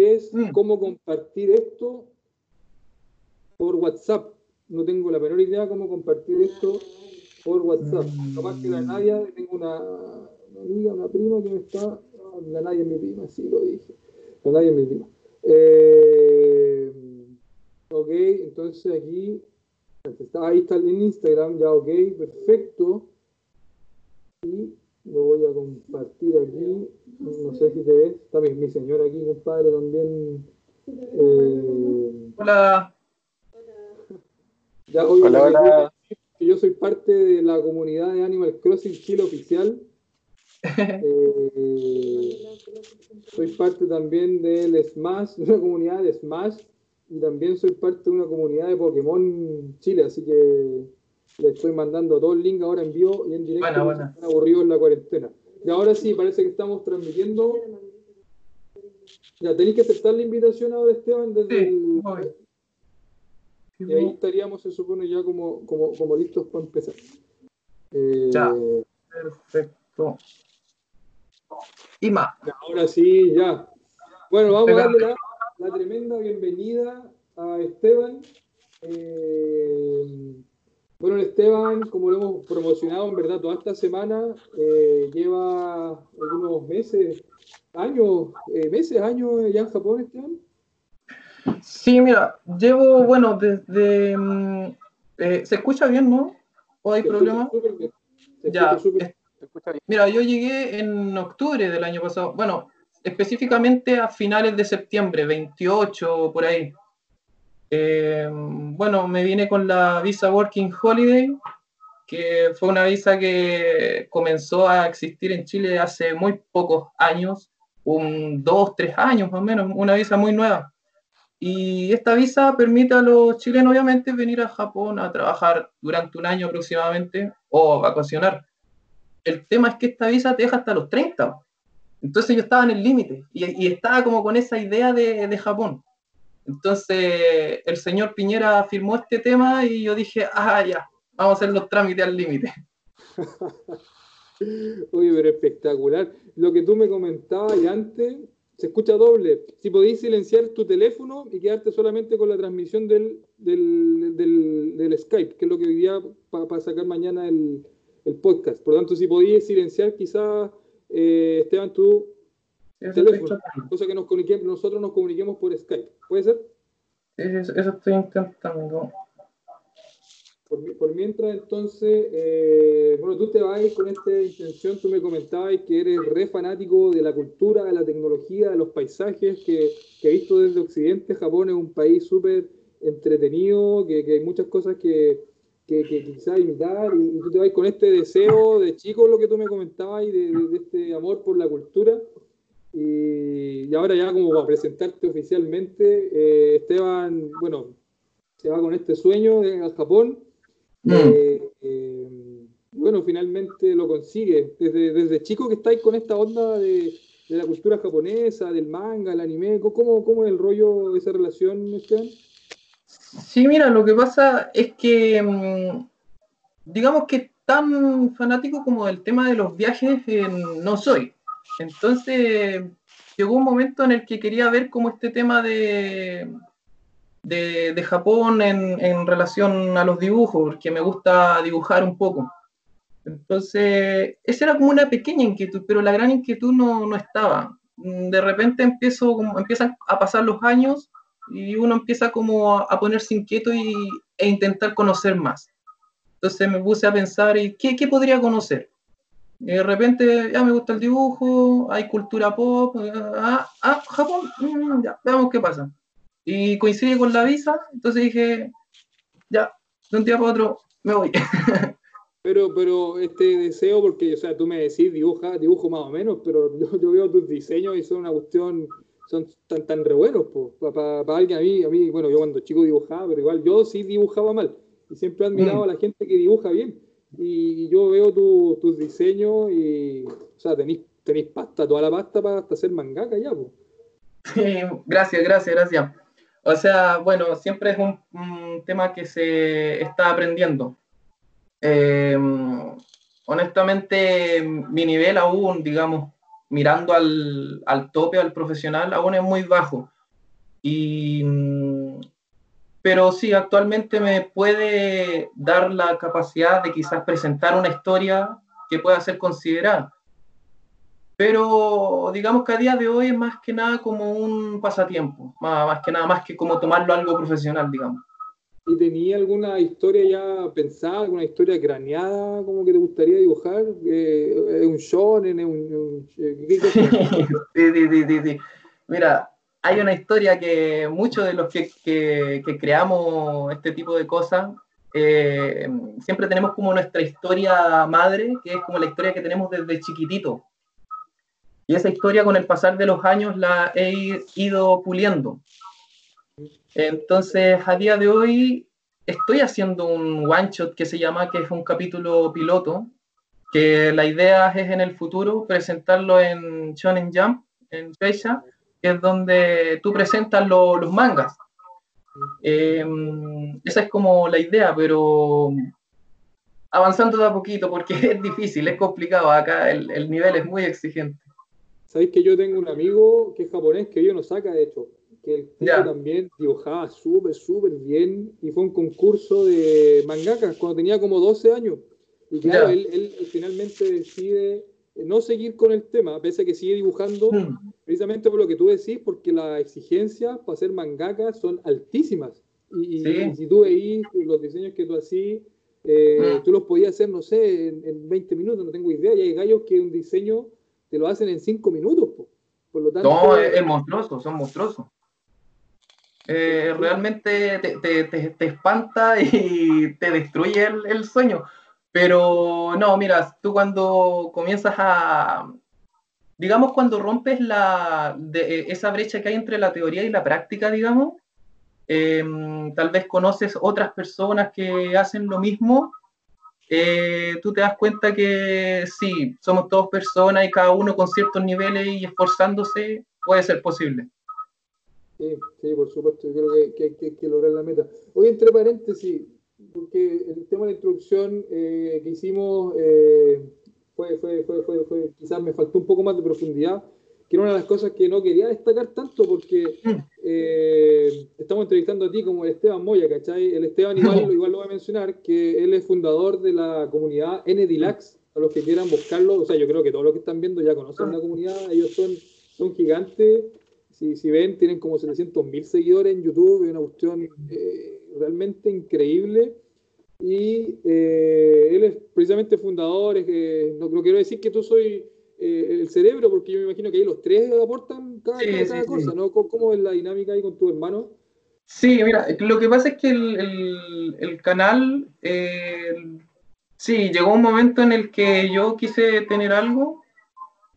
es mm. cómo compartir esto por WhatsApp. No tengo la menor idea cómo compartir esto por WhatsApp. Mm. Capaz que la Nadia, tengo una, amiga, una prima que me está. La Nadia es mi prima, sí lo dije. La Nadia es mi prima. Eh, ok, entonces aquí. Ahí está en Instagram, ya ok, perfecto. Y lo voy a compartir aquí. No sé si te ves. Está mi, mi señora aquí, compadre, también. Eh, hola. Ya, hola, hola. Yo soy parte de la comunidad de Animal Crossing Chile Oficial. Eh, soy parte también del Smash, de una comunidad de Smash, y también soy parte de una comunidad de Pokémon Chile, así que le estoy mandando todo el link ahora en vivo y en directo. Bueno, Están aburridos en la cuarentena. Y ahora sí, parece que estamos transmitiendo. Ya, tenéis que aceptar la invitación ahora, Esteban, desde el... Y ahí estaríamos, se supone, ya como, como, como listos para empezar. Eh, ya, perfecto. Y más. Ahora sí, ya. Bueno, vamos a darle la, tremenda bienvenida a Esteban. Eh, bueno, Esteban, como lo hemos promocionado en verdad toda esta semana, eh, lleva algunos meses, años, eh, meses, años ya en Japón, Esteban. Sí, mira, llevo, bueno, desde... Mm, eh, ¿Se escucha bien, no? ¿O hay problemas? Ya. Mira, yo llegué en octubre del año pasado. Bueno, específicamente a finales de septiembre, 28 por ahí. Eh, bueno, me vine con la visa Working Holiday, que fue una visa que comenzó a existir en Chile hace muy pocos años, un dos, tres años más o menos, una visa muy nueva. Y esta visa permite a los chilenos, obviamente, venir a Japón a trabajar durante un año aproximadamente o vacacionar. El tema es que esta visa te deja hasta los 30. Entonces yo estaba en el límite y, y, estaba como con esa idea de, de Japón. Entonces el señor Piñera firmó este tema y yo dije, ah, ya, vamos a hacer los trámites al límite. Uy, pero espectacular. Lo que tú me comentabas y antes, se escucha doble. Si podéis silenciar tu teléfono y quedarte solamente con la transmisión del, del, Skype, que es lo que día para sacar mañana el, podcast. Por lo tanto, si podéis silenciar quizás, eh, Esteban, tú teléfono, cosa que nos comuniquemos, nosotros nos comuniquemos por Skype. ¿Puede ser? Eso, estoy intentando. Por, mientras, entonces, eh, bueno, tú te vas con esta intención, tú me comentabas que eres re fanático de la cultura, de la tecnología, de los paisajes, que, que he visto desde Occidente. Japón es un país súper entretenido, que, que, hay muchas cosas que, que, quizás imitar, y, tú te vas con este deseo de chico, lo que tú me comentabas, y de, de este amor por la cultura. Y, ahora ya como para presentarte oficialmente, eh, Esteban, bueno, se va con este sueño al Japón. Mm. Eh, eh, bueno, finalmente lo consigue. Desde, desde chico que estáis con esta onda de, de, la cultura japonesa, del manga, el anime, ¿cómo, cómo es el rollo de esa relación, Esteban? Sí, mira, lo que pasa es que, mm, digamos que tan fanático como del tema de los viajes no soy. Entonces, llegó un momento en el que quería ver cómo este tema de, de, Japón en, relación a los dibujos, porque me gusta dibujar un poco. Entonces, esa era como una pequeña inquietud, pero la gran inquietud no, estaba. De repente empiezo, empiezan a pasar los años y uno empieza como a, ponerse inquieto y, e intentar conocer más. Entonces me puse a pensar, ¿y qué, qué podría conocer? Y de repente, ya me gusta el dibujo, hay cultura pop, ah, ah Japón, mm, ya, veamos qué pasa. Y coincide con la visa, entonces dije, ya, de un día para otro me voy. Pero, pero este deseo, porque, o sea, tú me decís dibuja, dibujo más o menos, pero yo, yo veo tus diseños y son una cuestión, son tan, tan re buenos, para alguien, a mí, a mí, bueno, yo cuando chico dibujaba, pero igual yo sí dibujaba mal, y siempre he admirado mm. a la gente que dibuja bien y yo veo tus diseños y, o sea, tenéis, tenéis pasta, toda la pasta para hasta hacer mangaka ya, pues. gracias, gracias, gracias. O sea, bueno, siempre es un, tema que se está aprendiendo. Em, honestamente, mi nivel aún, digamos, mirando al, al tope, al profesional, aún es muy bajo. Y, mm, pero sí, actualmente me puede dar la capacidad de quizás presentar una historia que pueda ser considerada. Pero digamos que a día de hoy es más que nada como un pasatiempo, más, más que nada más que como tomarlo algo profesional, digamos. ¿Y tenía alguna historia ya pensada, alguna historia craneada como que te gustaría dibujar? Eh, ¿Es un shonen? ¿Es un, ¿qué, sí, sí, sí, sí. Mira, hay una historia que muchos de los que, que, que creamos este tipo de cosas, eh, siempre tenemos como nuestra historia madre, que es como la historia que tenemos desde chiquitito. Y esa historia con el pasar de los años la he ido puliendo. Entonces, a día de hoy estoy haciendo un one shot que se llama, que es un capítulo piloto, que la idea es en el futuro presentarlo en Shonen Jump, en Fecha, que es donde tú presentas los mangas. Em, esa es como la idea, pero avanzando de a poquito, porque es difícil, es complicado. Acá el, el nivel es muy exigente. Sabéis que yo tengo un amigo que es japonés que yo no saca, de hecho que el tipo también dibujaba súper, súper bien y fue un concurso de mangakas cuando tenía como 12 años. Y claro, él, finalmente decide no seguir con el tema, pese a que sigue dibujando, hmm. precisamente por lo que tú decís, porque las exigencias para hacer mangaka son altísimas. Y, si tú veís los diseños que tú hacís, eh, hmm. tú los podías hacer, no sé, en, 20 minutos, no tengo idea. Y hay gallos que un diseño te lo hacen en 5 minutos. Por lo tanto, no, es monstruoso, son monstruosos. Eh, realmente te, espanta y te destruye el, sueño. Pero no, mira, tú cuando comienzas a, digamos, cuando rompes la, de, esa brecha que hay entre la teoría y la práctica, digamos, em, tal vez conoces otras personas que hacen lo mismo, eh, tú te das cuenta que sí, somos todos personas y cada uno con ciertos niveles y esforzándose puede ser posible. Sí, sí, por supuesto, yo creo que, hay que, lograr la meta. Hoy, entre paréntesis, porque el tema de la introducción eh, que hicimos eh, fue, fue, fue, fue, quizás me faltó un poco más de profundidad, que era una de las cosas que no quería destacar tanto, porque eh, estamos entrevistando a ti como el Esteban Moya, ¿cachai? El Esteban igual, igual lo voy a mencionar, que él es fundador de la comunidad NDLAX, a los que quieran buscarlo, o sea, yo creo que todos los que están viendo ya conocen la comunidad, ellos son, son gigantes si, ven, tienen como 700 mil seguidores en YouTube, es una cuestión eh, realmente increíble. Y eh, él es precisamente fundador, no, no, quiero decir que tú soy eh, el cerebro, porque yo me imagino que ahí los tres aportan cada, cosa, ¿no? ¿Cómo, es la dinámica ahí con tu hermano? Sí, mira, lo que pasa es que el, canal, sí, llegó un momento en el que yo quise tener algo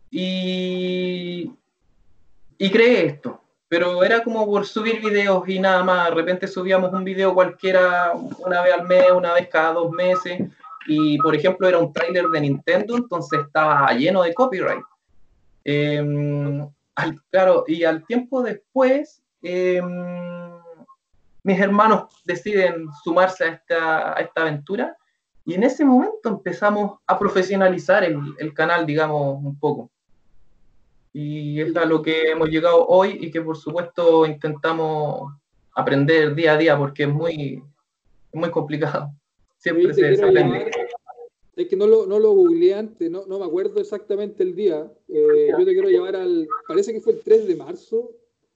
y, y creé esto. Pero era como por subir videos y nada más. De repente subíamos un video cualquiera una vez al mes, una vez cada dos meses. Y por ejemplo, era un tráiler de Nintendo, entonces estaba lleno de copyright. Em, claro, y al tiempo después, em, mis hermanos deciden sumarse a esta, a esta, aventura. Y en ese momento empezamos a profesionalizar el, el canal, digamos, un poco. Y es a lo que hemos llegado hoy y que por supuesto intentamos aprender día a día porque es muy, muy complicado. Siempre se, aprende. Es que no lo, no lo googleé antes, no, no me acuerdo exactamente el día. Eh, yo te quiero llevar al. Parece que fue el 3 de marzo.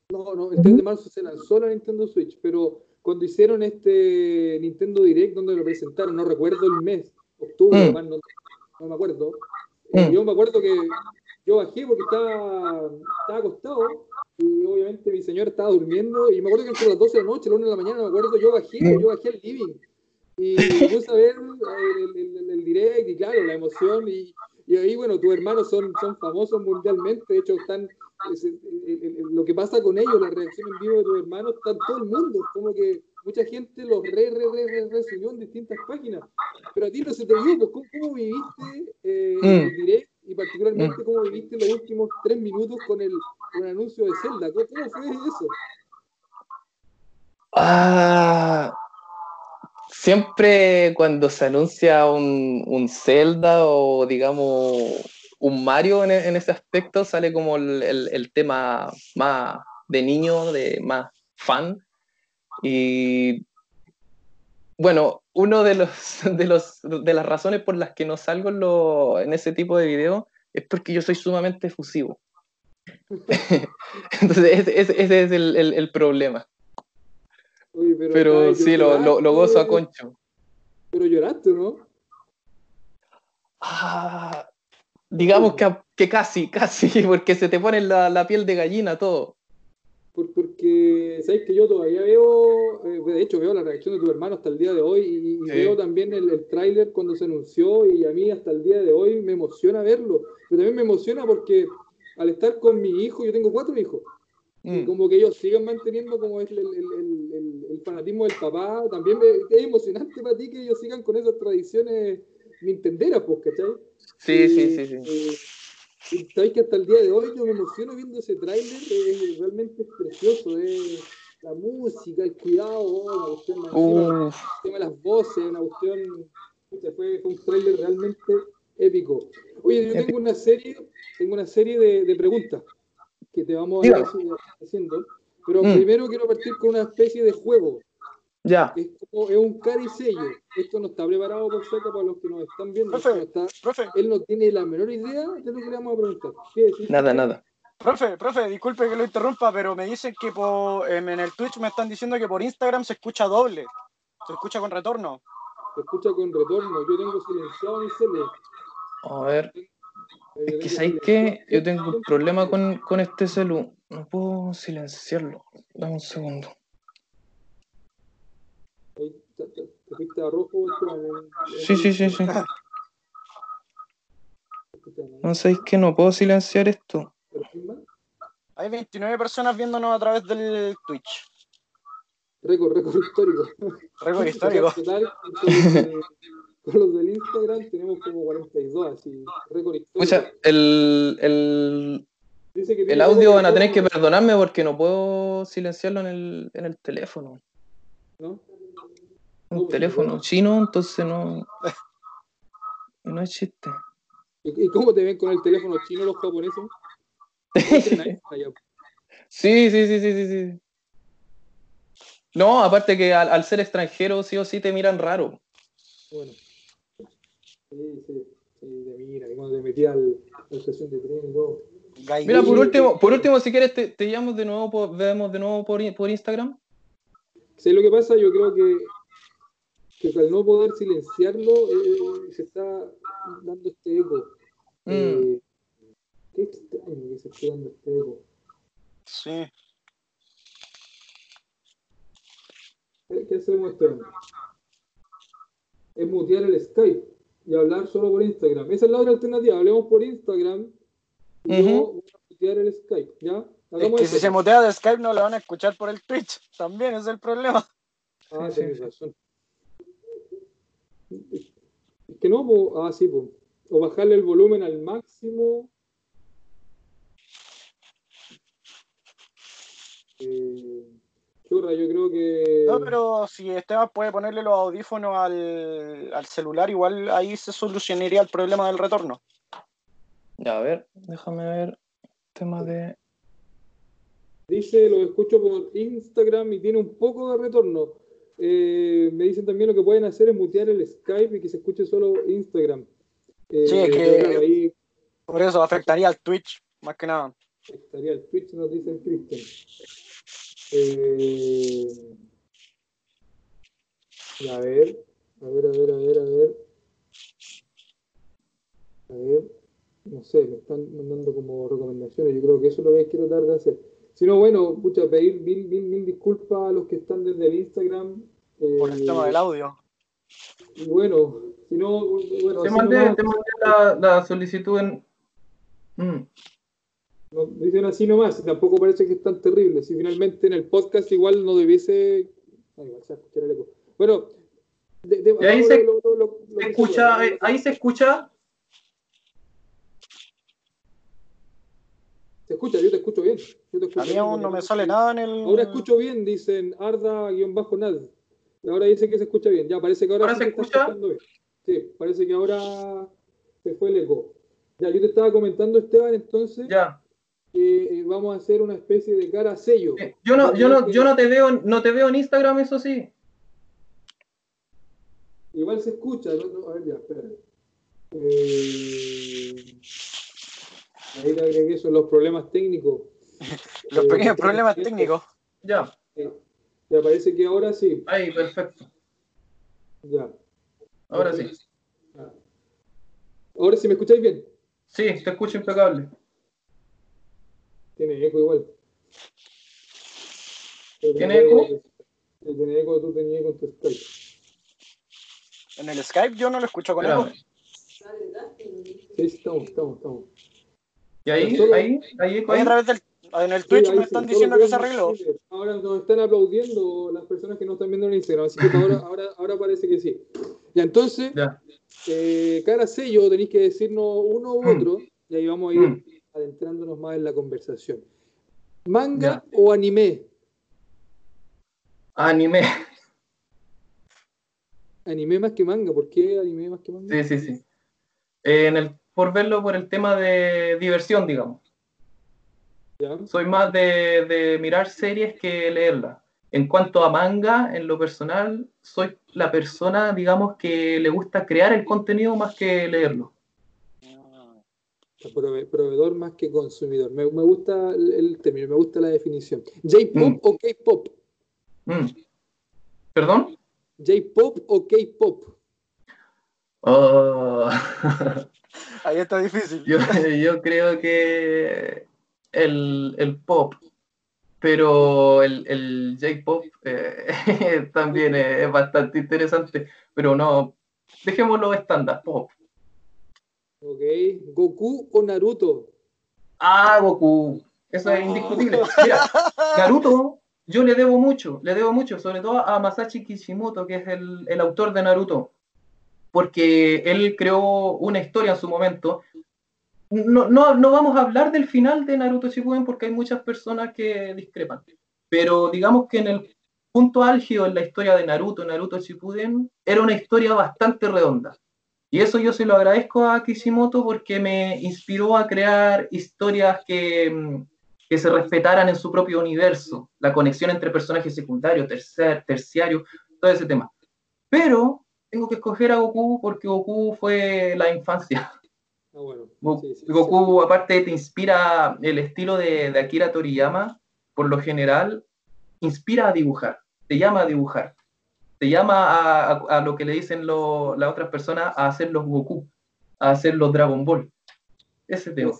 No, no, el 3 de marzo se lanzó la Nintendo Switch, pero cuando hicieron este Nintendo Direct, donde lo presentaron, no recuerdo el mes, octubre, mm. no, me acuerdo. Mm. Yo me acuerdo que yo bajé porque estaba, estaba acostado y obviamente mi señor estaba durmiendo y me acuerdo que entre las 12 de la noche, a las 1 de la mañana, me acuerdo, yo bajé, yo bajé al living y puse a ver el, el, direct y claro, la emoción y, y, ahí, bueno, tus hermanos son, son famosos mundialmente, de hecho están, lo que pasa con ellos, la reacción en vivo de tus hermanos, está en todo el mundo, como que mucha gente los re, re, re, re, subió en distintas páginas, pero a ti no se te vio, pues, ¿cómo, cómo viviste eh, el mm. direct y particularmente mm. cómo viviste los últimos tres minutos con el, anuncio de Zelda. ¿Cómo, fue eso? Ah, siempre cuando se anuncia un, un Zelda o digamos un Mario en, ese aspecto, sale como el, tema más de niño, de más fan. Y bueno, uno de los, de los de las razones por las que no salgo en, ese tipo de videos es porque yo soy sumamente efusivo. Entonces, ese, es el, problema. pero, sí, lo, lo, gozo a concho. Pero lloraste, ¿no? Ah, digamos que, que, casi, casi, porque se te pone la, la piel de gallina todo. ¿Sabes que yo todavía veo, eh, de hecho veo la reacción de tu hermano hasta el día de hoy y, veo también el, el tráiler cuando se anunció y a mí hasta el día de hoy me emociona verlo, pero también me emociona porque al estar con mi hijo, yo tengo cuatro hijos, y mm. como que ellos sigan manteniendo como es el, el, el, fanatismo del papá, también es emocionante para ti que ellos sigan con esas tradiciones nintenderas, pues, ¿cachai? Sí, sí, sí, sí. Y sabéis que hasta el día de hoy yo me emociono viendo ese tráiler, es realmente precioso, es la música, el cuidado, una cuestión el tema de las voces, una cuestión, fue, fue un tráiler realmente épico. Oye, yo tengo una serie, tengo una serie de, de preguntas que te vamos a ir haciendo, pero mm. primero quiero partir con una especie de juego. Ya. Es, como, es un caricello. Esto no está preparado por seca para los que nos están viendo. Profe, profe. Él no tiene la menor idea de lo que le vamos a preguntar. Nada, nada. Profe, profe, disculpe que lo interrumpa, pero me dicen que por, en el Twitch me están diciendo que por Instagram se escucha doble. Se escucha con retorno. Se escucha con retorno. Yo tengo silenciado mi cele. A ver. Es que sabéis que yo tengo un problema con, con este celu. No puedo silenciarlo. Dame un segundo. ¿Te fuiste a rojo? Sí, sí, sí, sí. No sabéis que no puedo silenciar esto. Hay 29 personas viéndonos a través del Twitch. Récord, récord histórico. Récord histórico. Con los del Instagram tenemos como 42, así, récord histórico. Escucha, el, el, el audio van a tener que perdonarme porque no puedo silenciarlo en el, en el teléfono. ¿No? Un teléfono chino, entonces no. No es chiste. ¿Y cómo te ven con el teléfono chino los japoneses? sí, sí, sí, sí, sí, sí. No, aparte que al, ser extranjero sí o sí te miran raro. Bueno. Sí, sí, sí, te miran. Cuando te metí al, la estación de tren y todo. Mira, por último, por último, si quieres, te, te llamo de nuevo, por, vemos de nuevo por, por Instagram. Sí, lo que pasa, yo creo que que al no poder silenciarlo eh, se está dando este eco. Mm. Eh, qué extraño que se esté dando este eco. Sí. ¿Qué hacemos esto? Es mutear el Skype y hablar solo por Instagram. Esa es la otra alternativa. Hablemos por Instagram y no mutear el Skype. ¿ya? Es que si se mutea de Skype no lo van a escuchar por el Twitch. También es el problema. Ah, tienes razón. Es que no, ah, sí, o bajarle el volumen al máximo. Eh, yo creo que. No, pero si Esteban puede ponerle los audífonos al, al celular, igual ahí se solucionaría el problema del retorno. Ya, a ver, déjame ver. Tema de. Dice, lo escucho por Instagram y tiene un poco de retorno. Eh, me dicen también lo que pueden hacer es mutear el Skype y que se escuche solo Instagram. Eh, sí, que por eso afectaría al Twitch, más que nada. Afectaría al Twitch, nos dice el Cristian. Eh, a ver, a ver, a ver, a ver, a ver. A ver, no sé, me están mandando como recomendaciones. Yo creo que eso es lo que que tratar de hacer. Si no, bueno, muchas pedir mil, mil, mil disculpas a los que están desde el Instagram. Por el tema del audio. Y bueno, si no, bueno. Te mandé, te mandé la, la, solicitud en. Mm. No, dicen así nomás, y tampoco parece que es tan terrible. Si finalmente en el podcast igual no debiese. Ay, a escuchar el eco. Bueno, de, de, ahí se, lo, lo, se escucha, ahí se escucha Se escucha, yo te escucho bien. a mí aún no me sale nada en el. Ahora escucho bien, dicen Arda-Nad. Ahora dice que se escucha bien. Ya, parece que ahora, se, escucha. bien. Sí, parece que ahora se fue el eco. Ya, yo te estaba comentando, Esteban, entonces. Ya. Que eh, vamos a hacer una especie de cara sello. Eh, yo no, yo no, yo no te veo, no te veo en Instagram, eso sí. Igual se escucha, ¿no? a ver, ya, espera. Eh, ahí te agregué son los problemas técnicos. los pequeños problemas técnicos. Ya. Ya parece que ahora sí. Ahí, perfecto. Ya. Ahora sí. Ahora sí me escucháis bien. Sí, te escucho impecable. Tiene eco igual. ¿Tiene eco? Tiene eco, tú tenías eco en tu Skype. En el Skype yo no lo escucho con eco. Sí, estamos, estamos, estamos. ¿Y ahí? ¿Ahí? ¿Ahí? Ahí? en el Twitch me están diciendo que se arregló. Ahora nos están aplaudiendo las personas que no están viendo en Instagram, así que ahora, ahora, ahora parece que sí. Ya, entonces, ya. Eh, cada sello tenéis que decirnos uno u mm. otro, y ahí vamos a ir mm. adentrándonos más en la conversación. ¿Manga o anime? Anime. Anime más que manga, ¿por qué anime más que manga? Sí, sí, sí. Eh, en el, por verlo por el tema de diversión, digamos. Soy más de, de mirar series que leerlas. En cuanto a manga, en lo personal, soy la persona, digamos, que le gusta crear el contenido más que leerlo. proveedor más que consumidor. Me, gusta el término, me gusta la definición. ¿J-pop mm. o K-pop? Mm. ¿Perdón? ¿J-pop o K-pop? Oh. Ahí está difícil. Yo, creo que el, el pop pero el, el J-Pop eh, también es, bastante interesante, pero no, dejémoslo estándar, pop. Ok, ¿Goku o Naruto? Ah, Goku, eso es indiscutible. Mira, Naruto, yo le debo mucho, le debo mucho, sobre todo a Masashi Kishimoto, que es el, el autor de Naruto, porque él creó una historia en su momento no, no, no, vamos a hablar del final de Naruto Shippuden porque hay muchas personas que discrepan. Pero digamos que en el punto álgido en la historia de Naruto, Naruto Shippuden, era una historia bastante redonda. Y eso yo se lo agradezco a Kishimoto porque me inspiró a crear historias que, que se respetaran en su propio universo, la conexión entre personajes secundarios, terciarios, todo ese tema. Pero tengo que escoger a Goku porque Goku fue la infancia. Ah, Goku, aparte, te inspira el estilo de, Akira Toriyama, por lo general, inspira a dibujar, te llama a dibujar, te llama a, lo que le dicen las otras personas a hacer los Goku, a hacer los Dragon Ball. Ese tema.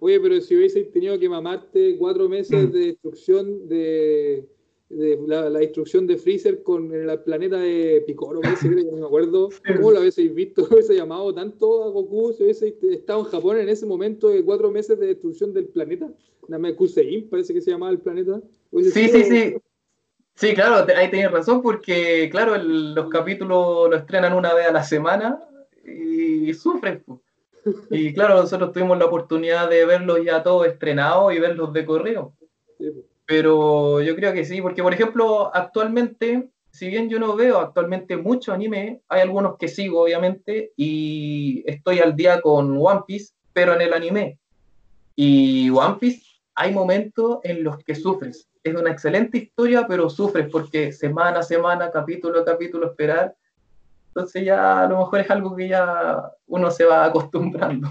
Oye, pero si hubieseis tenido que mamarte cuatro meses mm. de destrucción de, de la, instrucción de Freezer con el planeta de Picoro, no me acuerdo cómo lo habéis visto, hubiese llamado tanto a Goku si hubiese estado en Japón en ese momento de cuatro meses de destrucción del planeta. Namekusein parece que se llamaba el planeta. Sí, sí, sí. Sí, claro, ahí tenías razón, porque claro, los capítulos lo estrenan una vez a la semana y sufren. Y claro, nosotros tuvimos la oportunidad de verlos ya todos estrenados y verlos de correo. Sí, pero yo creo que sí, porque por ejemplo, actualmente, si bien yo no veo actualmente mucho anime, hay algunos que sigo, obviamente, y estoy al día con One Piece, pero en el anime. Y One Piece, hay momentos en los que sufres. Es una excelente historia, pero sufres porque semana a semana, capítulo a capítulo, esperar. Entonces ya a lo mejor es algo que ya uno se va acostumbrando.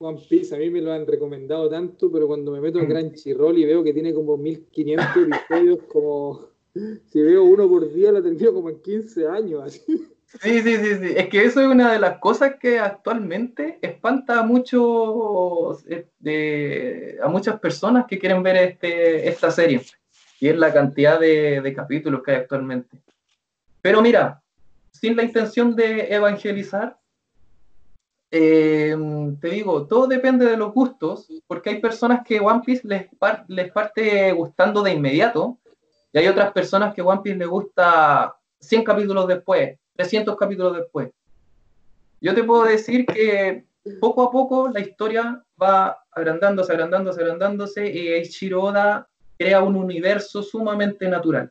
One Piece, a mí me lo han recomendado tanto, pero cuando me meto en Gran Chirrol y veo que tiene como 1500 episodios, como si veo uno por día, lo termino como en 15 años. Así. Sí, sí, sí, sí. Es que eso es una de las cosas que actualmente espanta a muchos, eh, a muchas personas que quieren ver este, esta serie. Y es la cantidad de, de capítulos que hay actualmente. Pero mira, sin la intención de evangelizar, eh, te digo, todo depende de los gustos, porque hay personas que One Piece les, les parte gustando de inmediato, y hay otras personas que One Piece les gusta 100 capítulos después, 300 capítulos después. Yo te puedo decir que poco a poco la historia va agrandándose, agrandándose, agrandándose, y Eiichiro Oda crea un universo sumamente natural.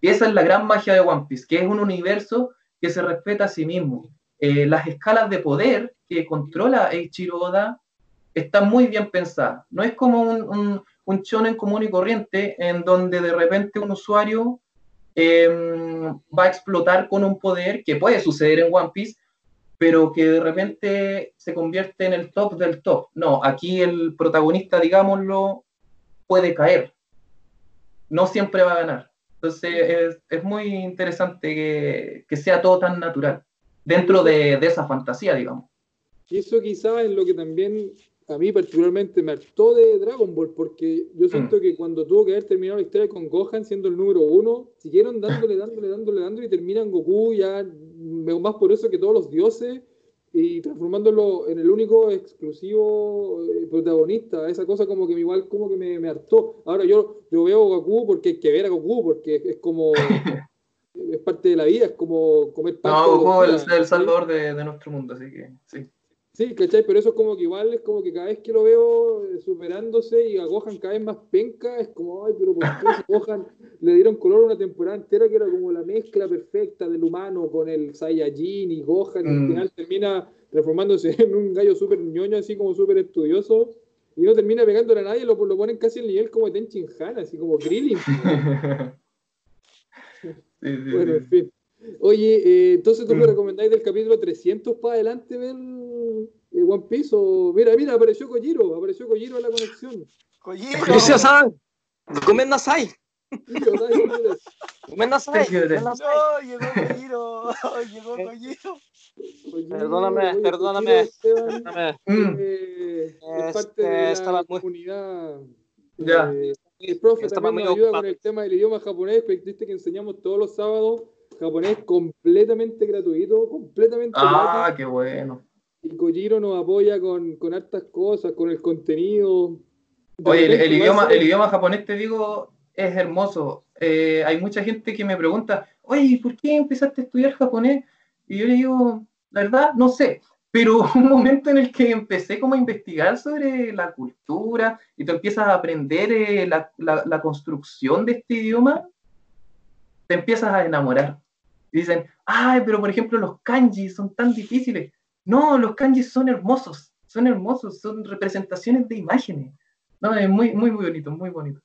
Y esa es la gran magia de One Piece, que es un universo que se respeta a sí mismo. Eh, las escalas de poder que controla Eiichiro Oda está muy bien pensada. No es como un, un, un shonen común y corriente en donde de repente un usuario em, va a explotar con un poder que puede suceder en One Piece, pero que de repente se convierte en el top del top. No, aquí el protagonista, digámoslo, puede caer. No siempre va a ganar. Entonces es, muy interesante que, sea todo tan natural dentro de, de esa fantasía, digamos. Y eso quizás es lo que también a mí particularmente me hartó de Dragon Ball, porque yo siento mm. que cuando tuvo que haber terminado la historia con Gohan siendo el número uno, siguieron dándole, dándole, dándole, dándole y terminan Goku ya más por eso que todos los dioses y transformándolo en el único exclusivo eh, protagonista. Esa cosa como que igual como que me, me hartó. Ahora yo, yo veo a Goku porque hay que ver a Goku, porque es como... es parte de la vida, es como comer pan. No, Goku es el, salvador de, de, nuestro mundo, así que sí. Sí, ¿cachai? Pero eso es como que igual es como que cada vez que lo veo eh, superándose y a Gohan cada vez más penca, es como, ay, pero ¿por qué Gohan le dieron color una temporada entera que era como la mezcla perfecta del humano con el Saiyajin y Gohan, y al mm. final termina transformándose en un gallo súper ñoño, así como súper estudioso, y no termina pegándole a nadie, lo, lo ponen casi el nivel como de Tenchin Han, así como Krillin. bueno, en fin. Oye, eh, entonces tú me mm. recomendáis del capítulo 300 para adelante ver eh, One Piece o... Mira, mira, apareció Kojiro, apareció Kojiro en la conexión. Kojiro. Kojiro-san, gomennasai. Gomennasai. No, llegó Kojiro, llegó Kojiro. Perdóname, perdóname. perdóname. Eh, es parte de la estaba comunidad. Ya. Eh, el profe también nos ayuda con el tema del idioma japonés, viste que enseñamos todos los sábados japonés completamente gratuito, completamente Ah, qué bueno. Y Kojiro nos apoya con, con hartas cosas, con el contenido. Oye, el, idioma, el idioma japonés, te digo, es hermoso. Eh, hay mucha gente que me pregunta, oye, ¿por qué empezaste a estudiar japonés? Y yo le digo, la verdad, no sé. Pero un momento en el que empecé como a investigar sobre la cultura y tú empiezas a aprender eh, la, la construcción de este idioma, te empiezas a enamorar. Y dicen, ay, pero por ejemplo los kanji son tan difíciles. No, los kanjis son hermosos, son hermosos, son representaciones de imágenes. No, es muy, muy, muy bonito, muy bonito.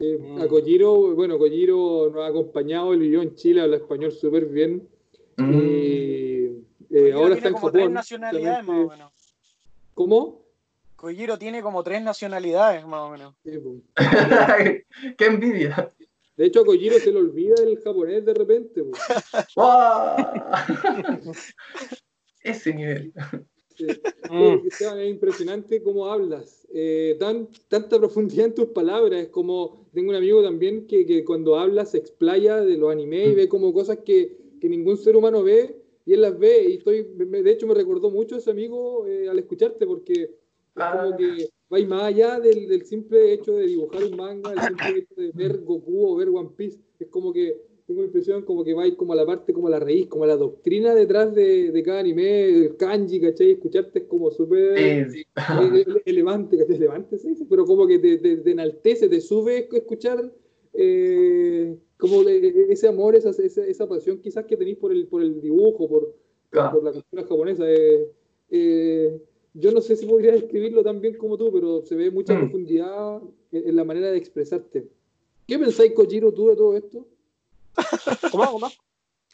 Eh, a Kojiro, bueno, Kojiro nos ha acompañado, él vivió en Chile, habla español súper bien. Mm. Y eh, ahora está en como Tres nacionalidades más o menos. ¿Cómo? Kojiro tiene como tres nacionalidades más o menos. Qué envidia. De hecho, a Kojiro se le olvida el japonés de repente. Ese nivel. Mm. Es impresionante cómo hablas. Eh, tan, tanta profundidad en tus palabras. Es como, tengo un amigo también que, que cuando habla se explaya de los animes y ve como cosas que, que, ningún ser humano ve y él las ve. Y estoy, de hecho, me recordó mucho a ese amigo eh, al escucharte porque es como ah. que va más allá del, del, simple hecho de dibujar un manga, el simple hecho de ver Goku o ver One Piece. Es como que tengo la impresión como que va a ir como a la parte, como a la raíz, como a la doctrina detrás de, de cada anime, el kanji, ¿cachai? Escucharte es como súper elevante, ¿cachai? Elevante, sí, pero como que te, te, enaltece, te sube escuchar eh, como ese amor, esa, esa, esa, pasión quizás que tenéis por el, por el dibujo, por, por, la cultura japonesa. Eh, eh, yo no sé si podría describirlo tan bien como tú, pero se ve mucha mm. profundidad en, en, la manera de expresarte. ¿Qué pensáis, Kojiro, tú de todo esto? ¿Cómo,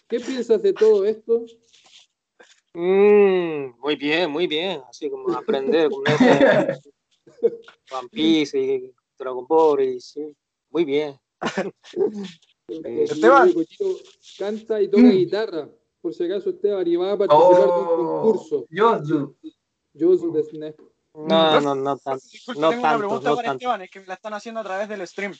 ¿Qué piensas de todo esto? Mm, muy bien, muy bien. Así como aprender con ese One Piece y Dragon Ball y sí, muy bien. Esteban canta y toca mm. guitarra. Por si acaso Esteban y va a participar de un oh, concurso. Yosu. Yosu de Snap. No, no, no, tanto. no tengo una pregunta para Esteban, es que me la están haciendo a través del stream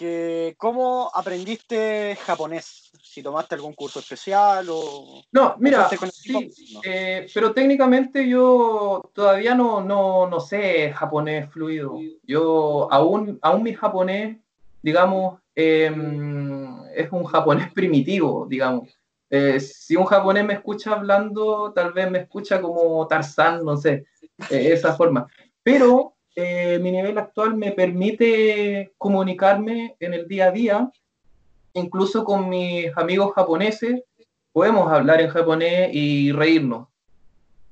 que cómo aprendiste japonés, si tomaste algún curso especial o... No, mira, sí, eh, pero técnicamente yo todavía no, no, no, sé japonés fluido. Yo aún, aún mi japonés, digamos, em, es un japonés primitivo, digamos. Eh, si un japonés me escucha hablando, tal vez me escucha como Tarzán, no sé, eh, esa forma. Pero eh, mi nivel actual me permite comunicarme en el día a día, incluso con mis amigos japoneses, podemos hablar en japonés y reírnos.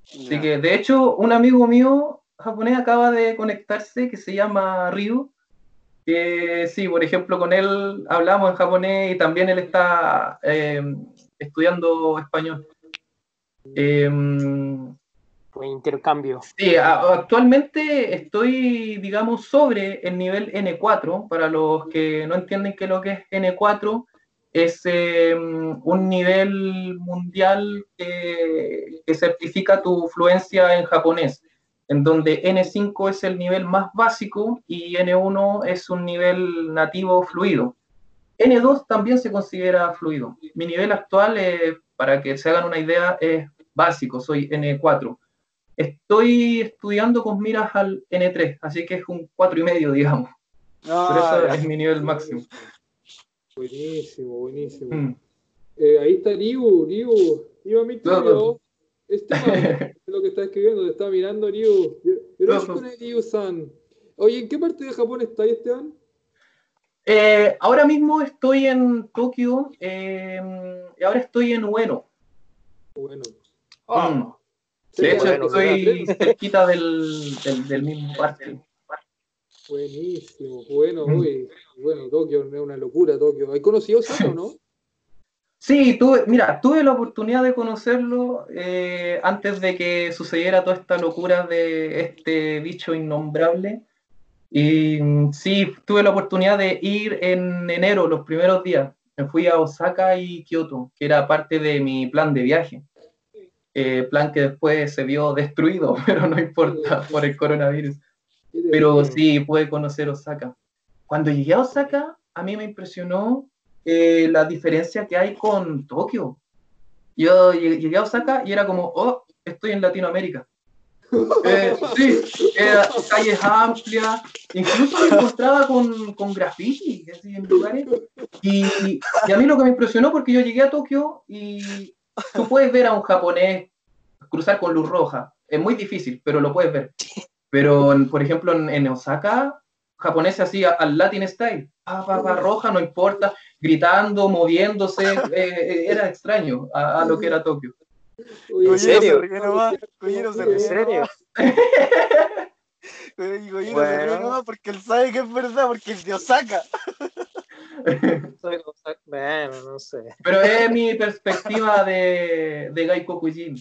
Así que, de hecho, un amigo mío japonés acaba de conectarse que se llama Ryu. Que sí, por ejemplo, con él hablamos en japonés y también él está eh, estudiando español. Eh, intercambio. Sí, actualmente estoy, digamos, sobre el nivel N4. Para los que no entienden qué es lo que es N4, es em, un nivel mundial que, certifica tu fluencia en japonés, en donde N5 es el nivel más básico y N1 es un nivel nativo fluido. N2 también se considera fluido. Mi nivel actual, para que se hagan una idea, es básico, soy N4. Estoy estudiando con miras al N3, así que es un 4 y medio, digamos. Ah, Pero eso es mi nivel máximo. Buenísimo, buenísimo. Mm. Eh, ahí está Liu, Liu, Liu mi tío. Es lo que está escribiendo, te está mirando Liu. Liu-san. Oye, ¿en qué parte de Japón está Esteban? Eh, ahora mismo estoy en Tokio, eh, ahora estoy en Ueno. Bueno. Mm. de hecho, estoy cerquita del, del, mismo parque. Buenísimo, bueno, mm. bueno, Tokio es una locura, Tokio. ¿Has conocido Osaka o no? Sí, tuve, mira, tuve la oportunidad de conocerlo eh, antes de que sucediera toda esta locura de este bicho innombrable. Y mm, sí, tuve la oportunidad de ir en enero, los primeros días. Me fui a Osaka y Kioto, que era parte de mi plan de viaje. Eh, plan que después se vio destruido, pero no importa por el coronavirus. Pero sí, pude conocer Osaka. Cuando llegué a Osaka, a mí me impresionó eh, la diferencia que hay con Tokio. Yo llegué a Osaka y era como, oh, estoy en Latinoamérica. Eh, sí, calles amplias, incluso me encontraba con, con graffiti en lugares. Y, y, a mí lo que me impresionó porque yo llegué a Tokio y tú puedes ver a un japonés cruzar con luz roja. Es muy difícil, pero lo puedes ver. Pero, por ejemplo, en, Osaka, japonés así al Latin style, pa, roja, no importa, gritando, moviéndose, eh, eh, era extraño a, lo que era Tokio. ¿En serio? ¿En serio? bueno. porque él sabe que es verdad, porque es de Osaka. bueno, no sé. Pero es mi perspectiva de, de Gai Kokujin.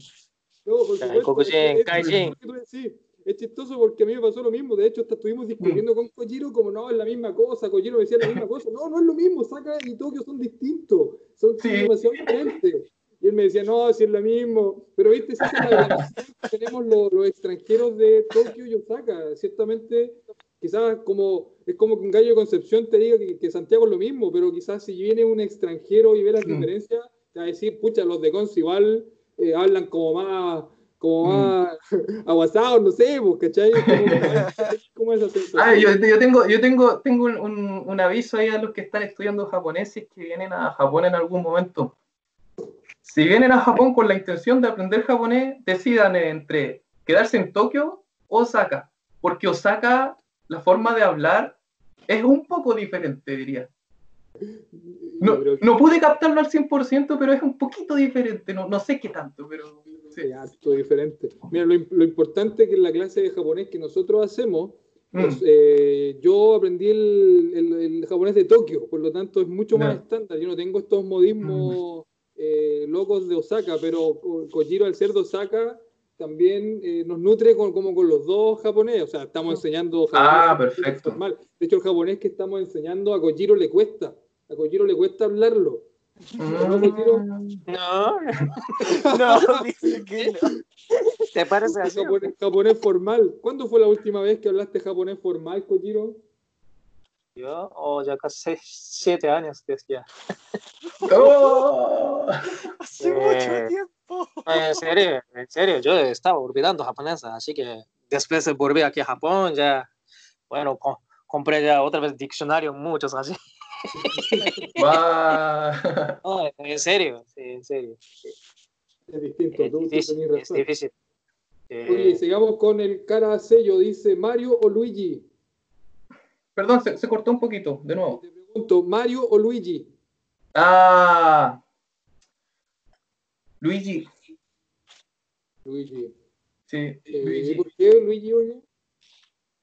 No, por supuesto. Kaijin. Sí, es chistoso porque a mí me pasó lo mismo. De hecho, hasta estuvimos discutiendo con Kojiro como no, es la misma cosa. Kojiro decía la misma cosa. No, no es lo mismo. Saca y Tokio son distintos. Son demasiado diferentes. Y él me decía, no, si es lo mismo. Pero viste, si tenemos los, los, extranjeros de Tokio y Osaka. Ciertamente, quizás como es como que un gallo de Concepción te diga que, Santiago es lo mismo, pero quizás si viene un extranjero y ve las diferencias, te va a decir, pucha, los de Conce igual eh, hablan como más, como mm. más aguasados, no sé, pues, ¿cachai? ¿Cómo es esa ah, yo, yo, tengo, yo tengo, tengo un, un, aviso ahí a los que están estudiando japonés y que vienen a Japón en algún momento. Si vienen a Japón con la intención de aprender japonés, decidan entre quedarse en Tokio o Osaka, porque Osaka, la forma de hablar es un poco diferente, diría. No, no, pude captarlo al 100%, pero es un poquito diferente. No, no sé qué tanto, pero. Sí, diferente. Mira, lo, lo, importante que en la clase de japonés que nosotros hacemos, mm. eh, yo aprendí el, el, japonés de Tokio, por lo tanto es mucho más estándar. Yo no tengo estos modismos mm. Eh, locos de Osaka, pero Kojiro al ser de Osaka también eh, nos nutre con, como con los dos japoneses. O sea, estamos enseñando japonés. Ah, perfecto. De hecho, el japonés que estamos enseñando a Kojiro le cuesta. A Kojiro le cuesta hablarlo. ¿No, No, no, dice que no. ¿Te parece así? Japonés, japonés, formal. ¿Cuándo fue la última vez que hablaste japonés formal, Kojiro? Yo, oh, ya casi siete años ya. ¡Oh! Hace mucho eh, tiempo. En serio, en serio, yo estaba olvidando japonesa, así que después volví aquí a Japón, ya, bueno, compré ya otra vez diccionario, muchos así. en serio, sí, en serio. Es distinto, es difícil, Es difícil. Oye, sigamos con el cara sello, dice Mario o Luigi. Perdón, se, cortó un poquito, de nuevo. Te pregunto, ¿Mario o Luigi? Ah, Luigi. Luigi. Sí, Eh, Luigi. ¿Por qué Luigi, oye?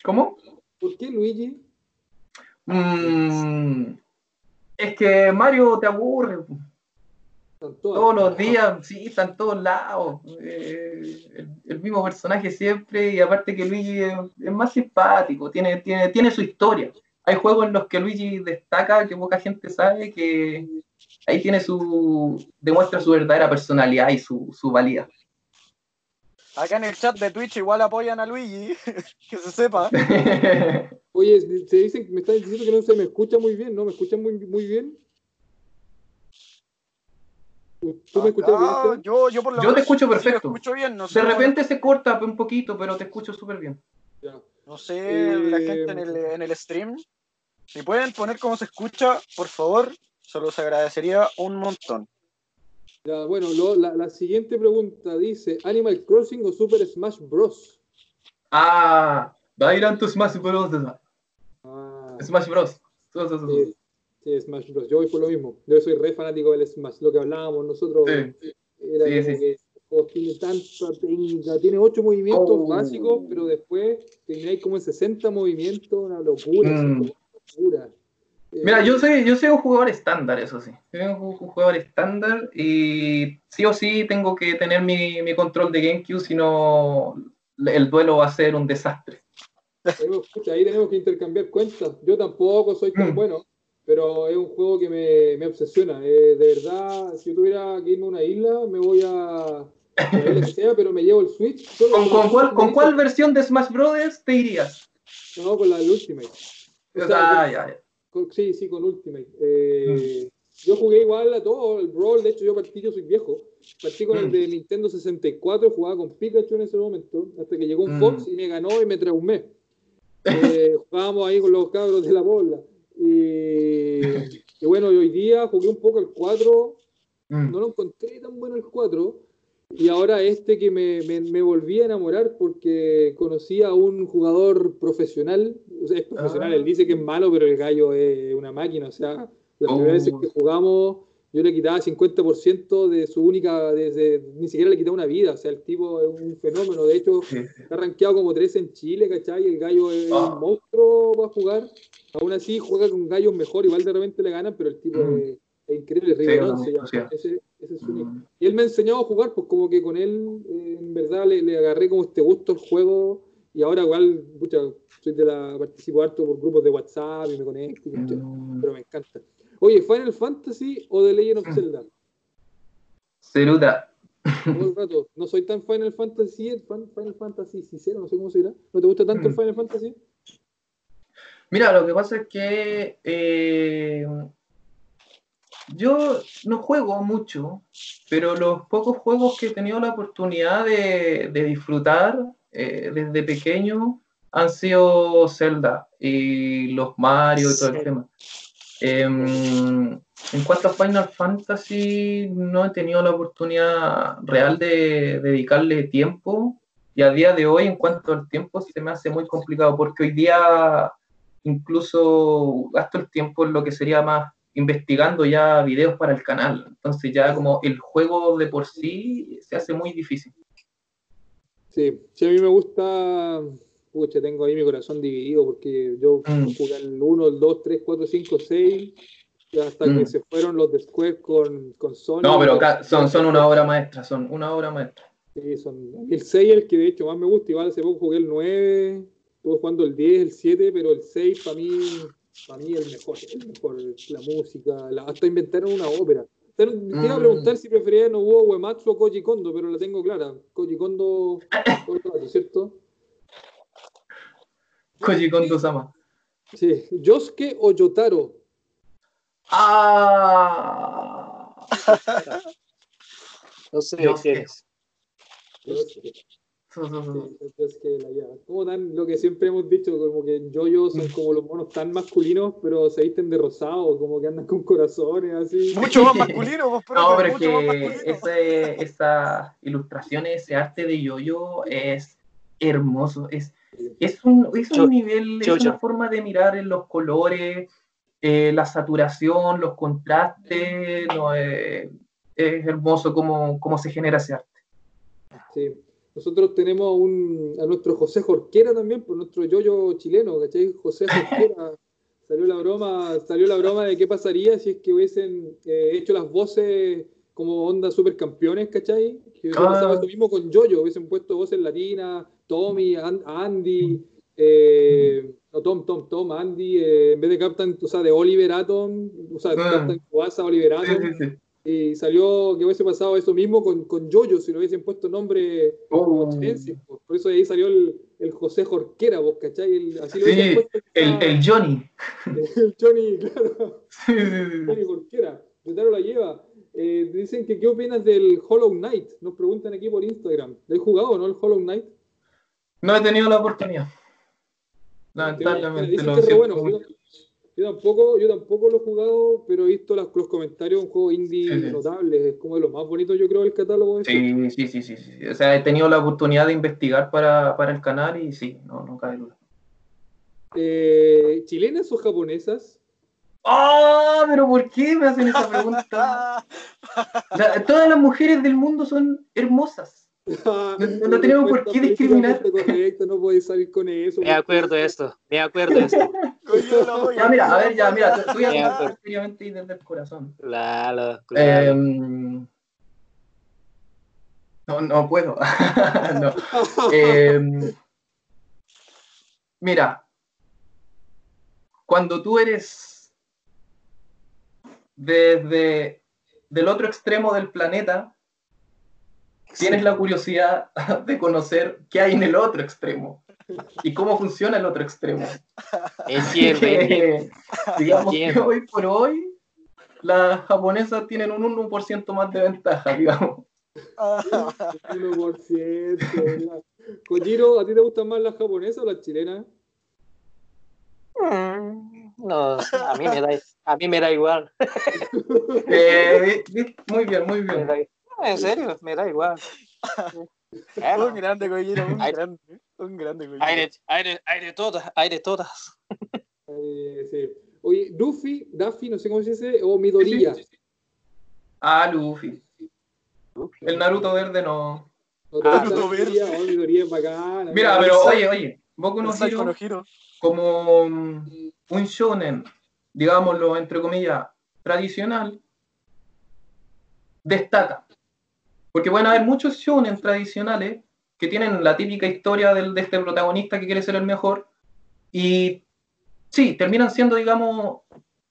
¿Cómo? ¿Por qué Luigi? Mm, es que Mario te aburre. Todos los días, sí, están en todos lados. eh, el, el mismo personaje siempre, y aparte que Luigi es, es más simpático, tiene, tiene, tiene su historia. Hay juegos en los que Luigi destaca, que poca gente sabe, que ahí tiene su. demuestra su verdadera personalidad y su, su valía. Acá en el chat de Twitch igual apoyan a Luigi, que se sepa. Oye, se dicen, me están diciendo que no se me escucha muy bien, ¿no? ¿Me escuchan muy, muy bien? ¿Tú me escuchas bien? Acá, Esteban? yo, yo por lo Yo te escucho sí perfecto. escucho bien, no sé, De repente se corta un poquito, pero te escucho súper bien. Ya. no sé la Eh, gente en el, en el stream. Si pueden poner cómo se escucha, por favor, se los agradecería un montón. Ya, bueno, lo- la, la siguiente pregunta dice: ¿Animal Crossing o Super Smash Bros? Ah, va a ir a tu Smash Bros. Ah, Smash Bros. Su- su- su- su. Sí, sí, Smash Bros. Yo voy por lo mismo. Yo soy re fanático del Smash, lo que hablábamos nosotros. Sí. Era Sí, como que tiene tanta técnica, tiene ocho movimientos Oh. básicos, pero después termináis como en 60 movimientos, una locura, Mm. una locura. Eh, Mira, yo soy, yo soy un jugador estándar, eso sí. Soy un ju- un jugador estándar y sí o sí tengo que tener mi, mi control de GameCube, si no el duelo va a ser un desastre. ahí tenemos que intercambiar cuentas. Yo tampoco soy tan Mm. bueno, pero es un juego que me, me obsesiona. Eh, de verdad, si yo tuviera que irme a una isla, me voy a, a que sea, pero me llevo el Switch. solo ¿Con, con cuál, ¿Con cuál versión de Smash Bros. te irías? No, con la del Ultimate. O sea, Ah, ya, ya. Con- sí, sí, con Ultimate. Eh, Yo jugué igual a todo, el Brawl, de hecho yo partí, yo soy viejo, partí con el Mm. de Nintendo 64, jugaba con Pikachu en ese momento, hasta que llegó un Mm. Fox y me ganó y me traumé. Eh, jugábamos ahí con los cabros de la bola. Y, y bueno, hoy día jugué un poco el 4, Mm. no lo encontré tan bueno el 4. Y ahora este que me, me, me volví a enamorar porque conocí a un jugador profesional. O sea, es profesional, Ah. él dice que es malo, pero el gallo es una máquina. O sea, las Oh. primeras veces que jugamos, yo le quitaba 50% de su única, de- de- ni siquiera le quitaba una vida. O sea, el tipo es un fenómeno. De hecho, está rankeado como 3 en Chile, ¿cachai? El gallo es Ah. un monstruo para jugar. Aún así, juega con gallos mejor. Igual de repente le ganan, pero el tipo Mm. es, es increíble. Sí, no. Ese, ese es su. Mm. Y él me enseñó a jugar, pues como que con él, eh, en verdad, le, le agarré como este gusto al juego. Y ahora igual, pucha, soy de la, participo harto por grupos de WhatsApp y me conecto. Mm. pero me encanta. Oye, ¿Final Fantasy o The Legend of. Zelda? Todo el rato. No soy tan Final Fantasy, fan- Final Fantasy sincero, no sé cómo se dirá. ¿No te gusta tanto el Mm. Final Fantasy? Mira, lo que pasa es que eh, yo no juego mucho, pero los pocos juegos que he tenido la oportunidad de, de disfrutar eh, desde pequeño han sido Zelda y los Mario y todo el tema. Em, en cuanto a Final Fantasy, no he tenido la oportunidad real de dedicarle tiempo y a día de hoy, en cuanto al tiempo, se me hace muy complicado porque hoy día incluso gasto el tiempo en lo que sería más investigando ya videos para el canal. Entonces ya como el juego de por sí se hace muy difícil. Sí, sí, a mí me gusta. Pucha, tengo ahí mi corazón dividido porque yo Mm. jugué el 1, el 2, 3, 4, 5, 6, y hasta Mm. que se fueron los de Square con, con Sony. No, pero acá son, son una obra maestra, son una obra maestra. Sí, son el 6 es el que de hecho más me gusta. Igual hace poco jugué el 9, estuve jugando el 10, el 7, pero el 6 para mí, para mí es el mejor. El mejor la música, la- hasta inventaron una ópera. Te te iba a Mm. preguntar si prefería Nobuo Uematsu o Koji Kondo, pero la tengo clara. Koji Kondo, ¿cierto? Koji Kondo Sama. Sí. ¿Yosuke o Yotaro? Ah. No sé sé. es. Como tan, lo que siempre hemos dicho, como que en Yoyo son como los monos tan masculinos, pero se visten de rosado, como que andan con corazones así. Mucho más masculino, vos, profe, No, pero que ese, esas ilustraciones, ese arte de yoyo es hermoso. Es, es un, es un Yo- nivel, es yo- una yo. forma de mirar en los colores, eh, la saturación, los contrastes. no, eh, es hermoso cómo, cómo se genera ese arte. Sí. nosotros tenemos un, a nuestro José Jorquera también, por nuestro yoyo chileno, ¿cachai? José Jorquera. salió la broma, salió la broma de qué pasaría si es que hubiesen eh, hecho las voces como onda supercampeones, ¿cachai? Que hubiesen pasado eso mismo con Yoyo, hubiesen puesto voces latinas, Tommy, Andy, eh, no, Tom, Tom, Tom, Andy, eh, en vez de Captain, o sea, de Oliver Atom, o sea, ah. Captain Kuasa, Oliver Atom. Y salió que hubiese pasado eso mismo con, con Yoyo, si lo hubiesen puesto nombre oh. Por eso ahí salió el, el José Jorquera, vos, ¿cachai? El, así lo sí, puesto, el, el, Johnny. El Johnny, claro. Johnny Jorquera. Yotaro la lleva. Eh, dicen que qué opinas del Hollow Knight. Nos preguntan aquí por Instagram. ¿Lo has jugado no el Hollow Knight? No he tenido la oportunidad. Lamentablemente. No, que bueno. Yo, tampoco, yo tampoco lo he jugado, pero he visto los, comentarios, un juego indie notable, es como de lo más bonito yo creo del catálogo. Sí, sí, sí, sí, sí, O sea, he tenido la oportunidad de investigar para, para el canal y sí, no, no cabe duda. Eh, ¿Chilenas o japonesas? ¡Ah! ¿Pero por qué me hacen esa pregunta? todas las mujeres del mundo son hermosas. No, tenemos por qué discriminar. no podéis salir con eso. Me acuerdo de esto, me acuerdo de esto. ya, mira, a ver, ya, mira, tú ya seriamente y desde el corazón. Claro, claro. Em, no, no puedo. no. Em, mira, cuando tú eres desde del otro extremo del planeta, tienes la curiosidad de conocer qué hay en el otro extremo y cómo funciona el otro extremo. Es cierto. digamos que hoy por hoy las japonesas tienen un 1% más de ventaja, digamos. 1%. Kojiro, ¿a ti te gustan más las japonesas o las chilenas? Mm, no, a mí me da, a mí me da igual. Eh, muy bien, muy bien en serio, me da igual. Un grande Gojiro, un grande, un grande Gojiro. Hay de, hay, hay de todas, hay de todas. Eh, sí. Oye, Luffy, Daffy, no sé cómo se dice, o Midoriya. Ah, Luffy. El Naruto verde no. ah, Naruto verde. Oh, Midoriya es bacana. Mira, pero oye, oye, Boku no Hero, como un shonen, digámoslo entre comillas, tradicional, destaca. Porque pueden haber muchos shonen tradicionales que tienen la típica historia del, de este protagonista que quiere ser el mejor y sí, terminan siendo, digamos,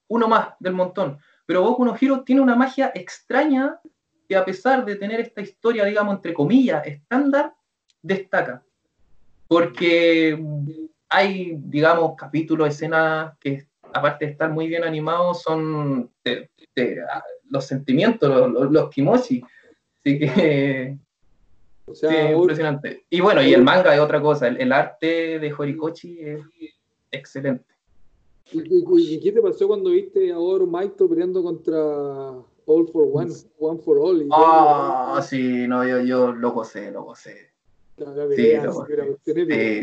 uno más del montón. Pero Boku no Hero tiene una magia extraña que a pesar de tener esta historia, digamos, entre comillas, estándar, destaca. Porque hay, digamos, capítulos, escenas que, aparte de estar muy bien animados, son los sentimientos, los, los kimochi. Así que. sí, impresionante. Y bueno, y el manga es otra cosa. El, arte de Horikoshi es excelente. ¿Y, qué te pasó cuando viste a Oro Maito peleando contra All for One, One for All? Ah, sí, no, yo, yo lo gocé, lo gocé. Sí,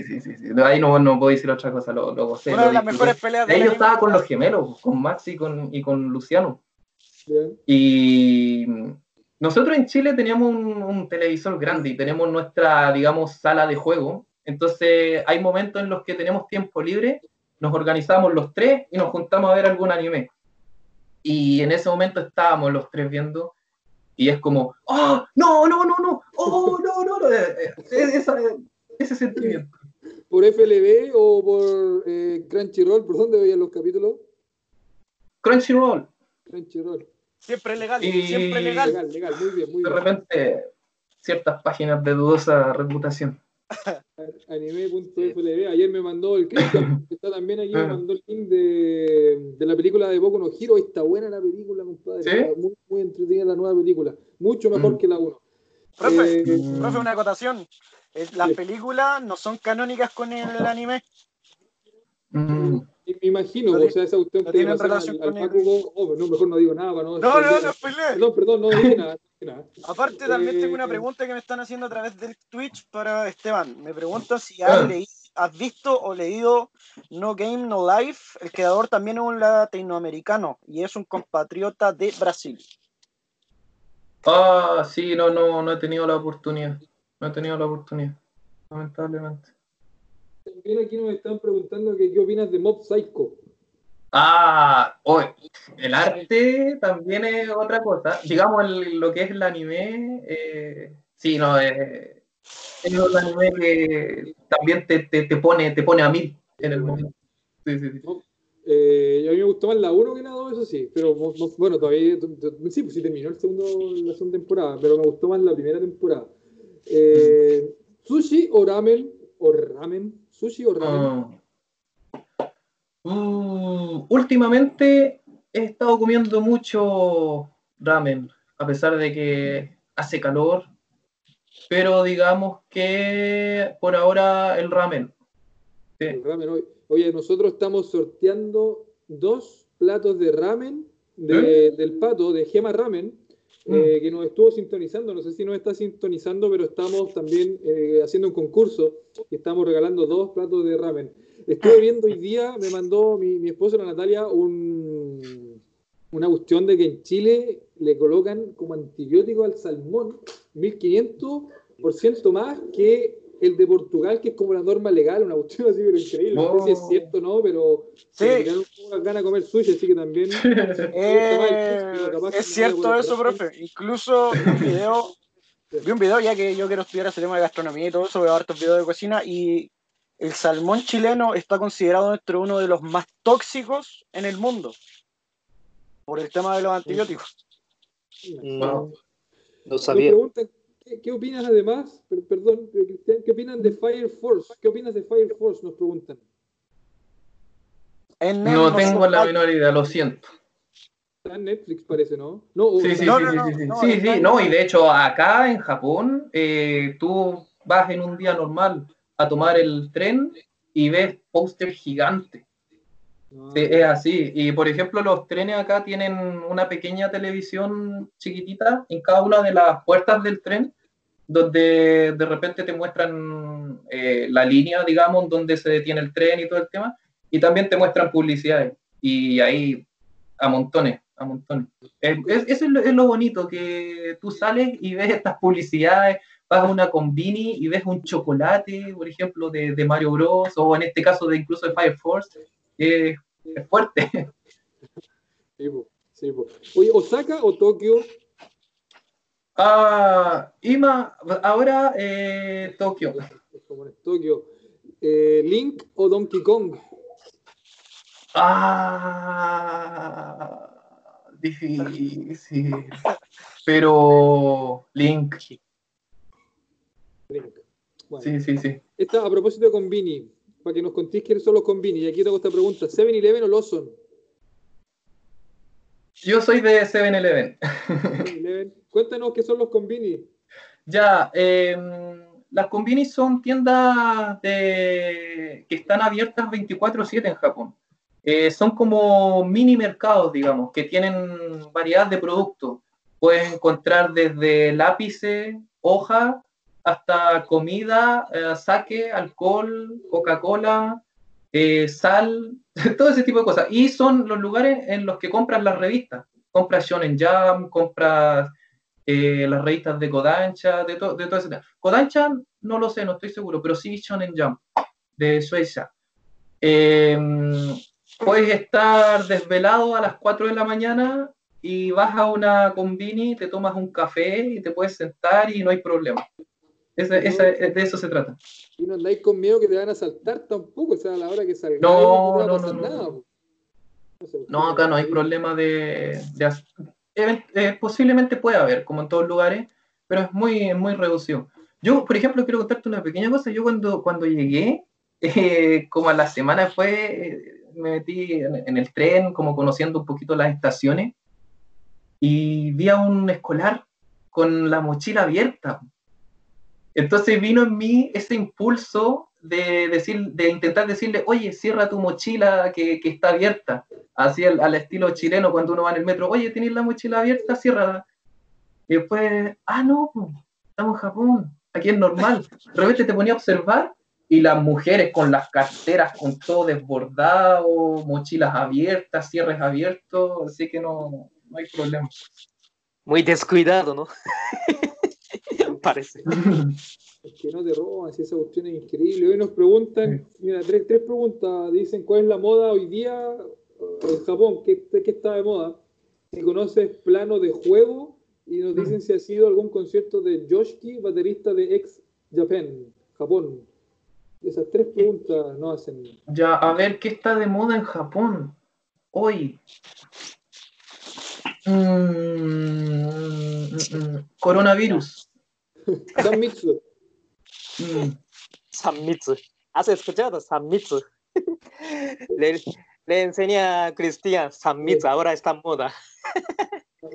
sí, sí, sí, Ahí no, no puedo decir otra cosa, lo, lo gocé. Una de las mejores peleas de Ellos estaba con los gemelos, con Max y con, y con Luciano. Y nosotros en Chile teníamos un, televisor grande y tenemos nuestra, digamos, sala de juego. Entonces hay momentos en los que tenemos tiempo libre, nos organizamos los tres y nos juntamos a ver algún anime. Y en ese momento estábamos los tres viendo y es como, ¡oh, no, no, no, no! ¡oh, no, no! no! Eh, eh, ese sentimiento. ¿Por FLB o por eh, Crunchyroll? ¿Por dónde veían los capítulos? Crunchyroll. Crunchyroll. Siempre legal, siempre legal. Legal, legal, muy bien, muy bien. De repente, ciertas páginas de dudosa reputación. Anime.flb, ayer me mandó el que está también aquí, me ah. mandó el link de, de la película de Boku no Hero. Está buena la película, compadre. muy, muy, entretenida la nueva película. Mucho mejor mm. que la 1. Profe, eh, profe, una acotación. Las películas no son canónicas con el anime. Mm. Me imagino, o sea, esa cuestión no tiene relación al, con oh, no, mejor no digo nada para no. No, no, no, Perdón, perdón, no digo nada. Aparte, también tengo una eh, pregunta que me están haciendo a través del Twitch para Esteban. Me preguntan si has, ah. has visto o leído No Game No Life. El creador también es un latinoamericano y es un compatriota de Brasil. Ah, sí, no, no, no he tenido la oportunidad. no he tenido la oportunidad, lamentablemente. También aquí nos están preguntando que, qué opinas de Mob Psycho. Ah, hoy el arte también es otra cosa. Digamos, lo que es el anime, eh, sí, no, eh, es un anime que también te, te, te, pone, te pone a mí en el momento. Sí, sí, sí. Eh, a mí me gustó más la 1 que la 2, eso sí, pero bueno, todavía, sí, pues sí terminó el segundo, la segunda temporada, pero me gustó más la primera temporada. Eh, ¿Sushi o ramen? ¿O ramen? ¿Sushi o ramen? Uh, últimamente he estado comiendo mucho ramen, a pesar de que hace calor, pero digamos que por ahora el ramen. El ramen Oye, nosotros estamos sorteando dos platos de ramen ¿Eh? del pato, de Gema Ramen, mm. Eh, que nos estuvo sintonizando. No sé si nos está sintonizando, pero estamos también eh, haciendo un concurso y estamos regalando dos platos de ramen. Estuve viendo hoy día, me mandó mi, mi esposa Natalia un, una cuestión de que en Chile le colocan como antibiótico al salmón 1500% más que el de Portugal, que es como la norma legal, una cuestión así, pero increíble. No sé si es cierto o no, pero sí. me ganas de comer sushi, así que también. Eh, es cierto eso, profe. Incluso un video, vi un video, ya que yo quiero estudiar ese tema de gastronomía y todo eso, veo hartos videos de cocina y el salmón chileno está considerado nuestro uno de los más tóxicos en el mundo por el tema de los antibióticos. No, no sabía. ¿qué, opinas además? Perdón, Cristian, ¿qué opinan de Fire Force? ¿Qué opinas de Fire Force? Nos preguntan. no tengo la menor idea, lo siento. Está en Netflix, parece, ¿no? no sí, sí, sí, sí, sí, sí, no, y de hecho acá en Japón, eh, tú vas en un día normal a tomar el tren y ves póster gigante. Ah. es así. Y por ejemplo, los trenes acá tienen una pequeña televisión chiquitita en cada una de las puertas del tren, donde de repente te muestran eh, la línea, digamos, donde se detiene el tren y todo el tema, y también te muestran publicidades. Y ahí a montones, a montones. eso es lo bonito, que tú sales y ves estas publicidades, vas a una combini y ves un chocolate, por ejemplo, de, de Mario Bros. o en este caso de incluso de Fire Force, es fuerte. Sí, Oye, ¿Osaka o Tokio? Ah, Ima, ahora eh, Tokio. Tokio. Eh, ¿Link o Donkey Kong? Ah, difícil. Pero Link. Sí, sí, sí. Esta, a propósito de Convini, para que nos contéis quiénes son los Convini. Y aquí tengo esta pregunta: ¿7-Eleven o Lawson? Yo soy de 7-Eleven. Cuéntanos qué son los Convini. Ya, em, las Convini son tiendas de, que están abiertas 24-7 en Japón. Son como mini mercados, digamos, que tienen variedad de productos. Puedes encontrar desde lápices, hojas, hasta comida, eh, saque, alcohol, Coca-Cola, eh, sal, todo ese tipo de cosas. Y son los lugares en los que compras las revistas. Compras Shonen Jam, compras eh, las revistas de Kodansha, de, de todo ese tema. Kodansha no lo sé, no estoy seguro, pero sí Shonen Jam, de Suecia. Em, puedes estar desvelado a las 4 de la mañana y vas a una combini, te tomas un café y te puedes sentar y no hay problema de eso se trata. Y no andáis con miedo que te van a saltar tampoco, o sea, a la hora que salga. No, no, no, no, no. acá no hay problema de. Eh, posiblemente puede haber, como en todos lugares, pero es muy, muy reducido. Yo, por ejemplo, quiero contarte una pequeña cosa. Yo cuando, cuando llegué, eh, como a la semana fue, me metí en, el tren, como conociendo un poquito las estaciones, y vi a un escolar con la mochila abierta. Entonces vino en mí ese impulso de, decir, de intentar decirle, oye, cierra tu mochila que, está abierta, así al, estilo chileno cuando uno va en el metro, oye, ¿tienes la mochila abierta? Cierra. Y después, ah, no, estamos en Japón, aquí es normal. De repente te ponía a observar y las mujeres con las carteras con todo desbordado, mochilas abiertas, cierres abiertos, así que no, no hay problema. Muy descuidado, ¿no? parece. Es que no te roban, si esa cuestión es increíble. Hoy nos preguntan, mira, tres, tres preguntas. Dicen, ¿cuál es la moda hoy día en Japón? ¿Qué, qué está de moda? Si conoces plano de juego y nos dicen si ha sido algún concierto de Yoshiki, baterista de ex Japan, Japón. Esas tres preguntas no hacen. Ya, a ver, ¿qué está de moda en Japón hoy? Mm, mm, mm, coronavirus. Sanmitsu. Mm, Sanmitsu. ¿Has escuchado Sanmitsu? le, le enseña a Cristian Sanmitsu, ahora está en moda.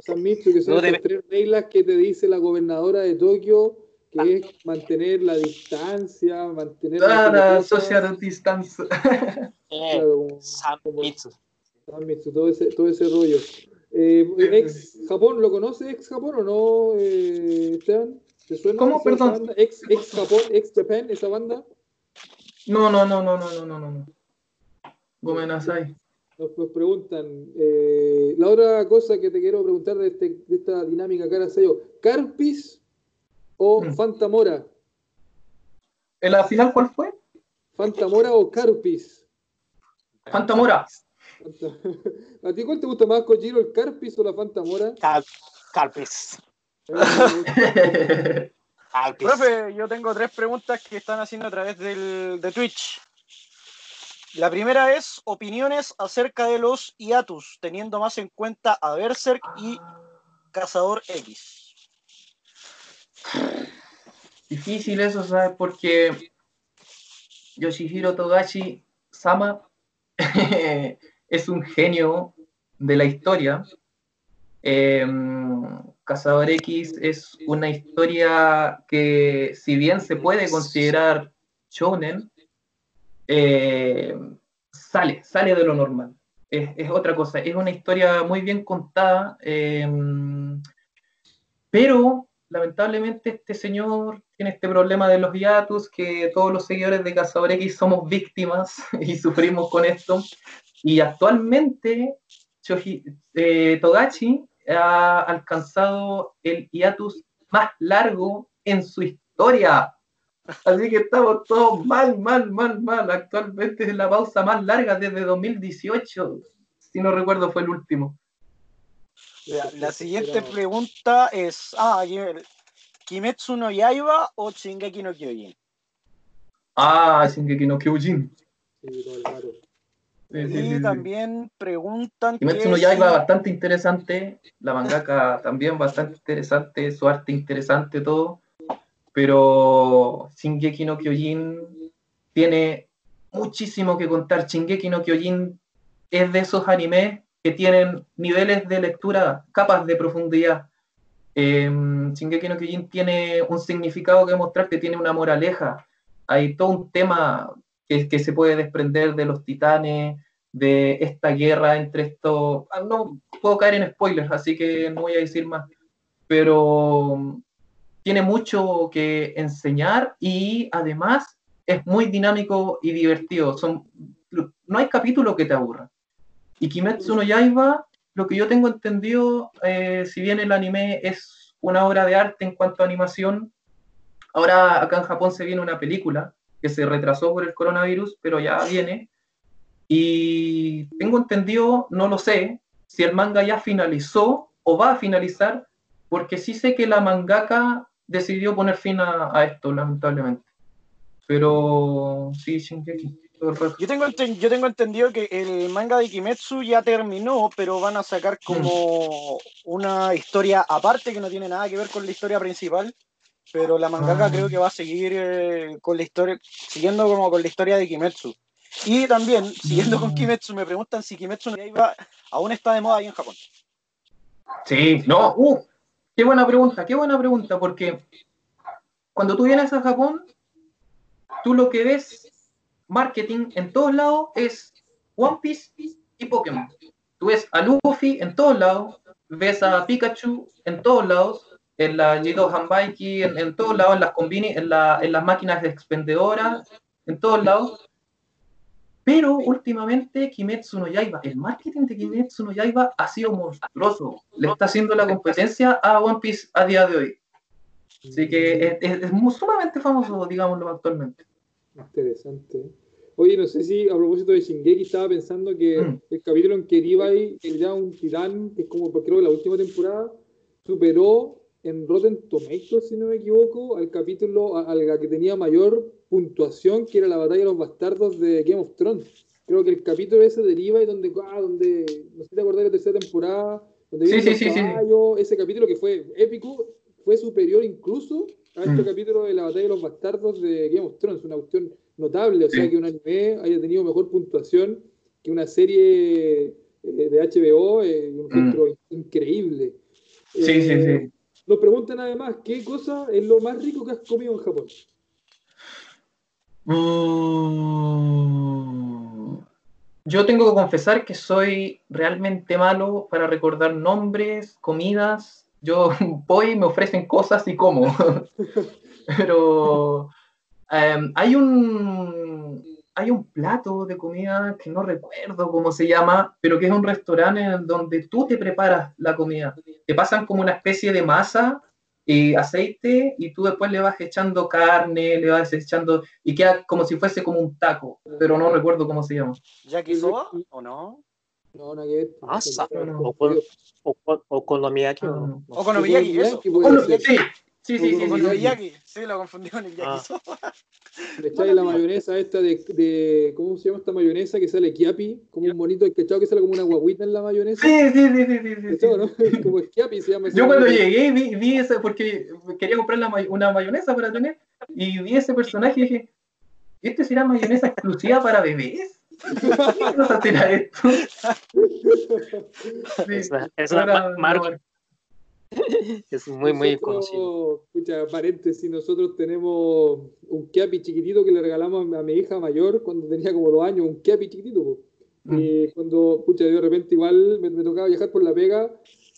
Sanmitsu, que son No las debe- tres reglas que te dice la gobernadora de Tokio, que es mantener la distancia, mantener la, social distance. claro, eh, todo ese, todo ese rollo. Eh, ¿Ex Japón, lo conoce ex Japón o no, eh, Esteban? ¿Te suena ¿Cómo? Perdón. Ex, ex, Japón, ex Japan, esa banda. No, no, no, no, no, no, no, no. Gomenasai. Nos, preguntan. Eh, la otra cosa que te quiero preguntar de, este, de esta dinámica cara sello. ¿Carpis o Mm. Fantamora? ¿En la final cuál fue? ¿Fantamora o Carpis? Fantamora. Fanta- ¿A ti cuál te gusta más, Kojiro, el Carpis o la Fantamora? Cal- Calpis. Calpis. Profe, yo tengo tres preguntas que están haciendo a través del, de Twitch. La primera es opiniones acerca de los hiatus, teniendo más en cuenta a Berserk y Cazador X. Difícil eso, ¿sabes? Porque Yoshihiro Togashi Sama es un genio de la historia. Eh, Cazador X es una historia que, si bien se puede considerar shonen, eh, sale, sale de lo normal. Es, otra cosa, es una historia muy bien contada, eh, pero lamentablemente este señor tiene este problema de los hiatus, que todos los seguidores de Cazador X somos víctimas y sufrimos con esto. Y actualmente Shoji- eh, Togashi ha alcanzado el hiatus más largo en su historia. Así que estamos todos mal, mal, mal, mal. Actualmente es la pausa más larga desde 2018. Si no recuerdo, fue el último. La, la siguiente pregunta es, ah, ¿Kimetsu no Yaiba o Shingeki no Kyojin? Ah, Shingeki no Kyojin. Sí, sí, Y sí. también preguntan Kimetsu no si- Yaiba bastante interesante, la mangaka también bastante interesante, su arte interesante, todo. Pero Shingeki no Kyojin tiene muchísimo que contar. Shingeki no Kyojin es de esos animes que tienen niveles de lectura, capas de profundidad. Eh, Shingeki no Kyojin tiene un significado que mostrarte, tiene una moraleja. Hay todo un tema que, que se puede desprender de los titanes, de esta guerra entre estos... ah, No puedo caer en spoilers, así que no voy a decir más. Pero tiene mucho que enseñar y además es muy dinámico y divertido. Son, no hay capítulo que te aburra. Y Kimetsu no Yaiba, lo que yo tengo entendido, eh, si bien el anime es una obra de arte en cuanto a animación, ahora acá en Japón se viene una película que se retrasó por el coronavirus, pero ya viene. Y tengo entendido, no lo sé, si el manga ya finalizó o va a finalizar, porque sí sé que la mangaka decidió poner fin a, a esto, lamentablemente. Pero sí, Shingeki. Todo el rato. Yo tengo, yo tengo entendido que el manga de Kimetsu ya terminó, pero van a sacar como una historia aparte que no tiene nada que ver con la historia principal. Pero la mangaka Ah. creo que va a seguir eh, con la historia, siguiendo como con la historia de Kimetsu. Y también, siguiendo con Mm. Kimetsu, me preguntan si Kimetsu no Yaiba aún está de moda ahí en Japón. Sí, no, uh, qué buena pregunta, qué buena pregunta, porque cuando tú vienes a Japón, tú lo que ves marketing en todos lados es One Piece y Pokémon. Tú ves a Luffy en todos lados, ves a Pikachu en todos lados, en la Jido Hanbaiki, en, en todos lados, en las combini, en, la- en las máquinas expendedoras, en todos lados. Pero últimamente Kimetsu no Yaiba, el marketing de Kimetsu no Yaiba ha sido monstruoso. Le está haciendo la competencia a One Piece a día de hoy. Así que es, es, muy, sumamente famoso, digámoslo actualmente. Interesante. Oye, no sé si a propósito de Shingeki estaba pensando que mm. el capítulo en que Ribai era un titán, que es como creo que la última temporada, superó en Rotten Tomatoes, si no me equivoco, al capítulo al que tenía mayor puntuación, que era la batalla de los bastardos de Game of Thrones. Creo que el capítulo ese de Ribai, donde, ah, donde no sé si te acordás de la tercera temporada, donde sí, sí, sí, ese capítulo que fue épico, fue superior incluso a este mm. capítulo de la batalla de los bastardos de Game of Thrones, una cuestión notable, o sea que un anime haya tenido mejor puntuación que una serie eh, de HBO, eh, un mm. increíble. Sí, sí, sí. Eh, nos preguntan además, ¿qué cosa es lo más rico que has comido en Japón? Mm. Yo tengo que confesar que soy realmente malo para recordar nombres, comidas. Yo voy, me ofrecen cosas y como. Pero Em, hay, un, hay un plato de comida que no recuerdo cómo se llama, pero que es un restaurante donde tú te preparas la comida. Te pasan como una especie de masa y aceite y tú después le vas echando carne, le vas echando y queda como si fuese como un taco, pero no recuerdo cómo se llama. ¿Yakisoba o no? No, no, que Masa. O, con, o, o, okonomiyaki. O okonomiyaki, eso. Sí, Sí, sí, sí. Con sí, sí, lo confundí con el ah. Le echáis la mayonesa esta de, de, ¿Cómo se llama esta mayonesa que sale kiapi? Como un bonito echado que sale como una guaguita en la mayonesa. Sí, sí, sí, sí. sí, sí. ¿no? como kiapi se llama. Yo cuando llegué vi, vi ese, porque quería comprar la, una mayonesa para tener, y vi ese personaje y dije, ¿este será mayonesa exclusiva para bebés? ¿Qué nos será esto? es una, es una marca, es muy, muy conocido. Escucha, paréntesis, nosotros tenemos un Kiapi chiquitito que le regalamos a mi hija mayor cuando tenía como dos años, un Kiapi chiquitito. Mm. Y cuando, pucha, de repente igual me, tocaba viajar por la pega,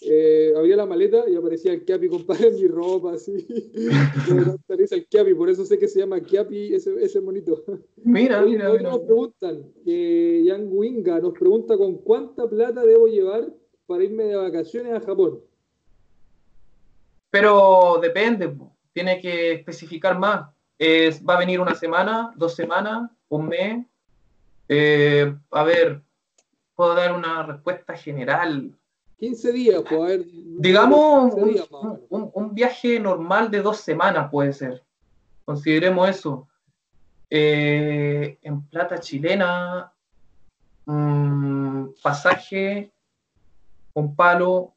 eh, abría la maleta y aparecía el Kiapi, compadre, en mi ropa, así. el Kiapi, por eso sé que se llama Kiapi ese, ese monito. Mira, mira, mira. Nos preguntan, eh, Yang Winga nos pregunta con cuánta plata debo llevar para irme de vacaciones a Japón. Pero depende, tiene que especificar más. va a venir una semana, dos semanas, un mes. Eh, a ver, puedo dar una respuesta general. 15 días, puedo haber. Digamos, un, viaje normal de dos semanas puede ser. Consideremos eso. Eh, en plata chilena, pasaje, un palo,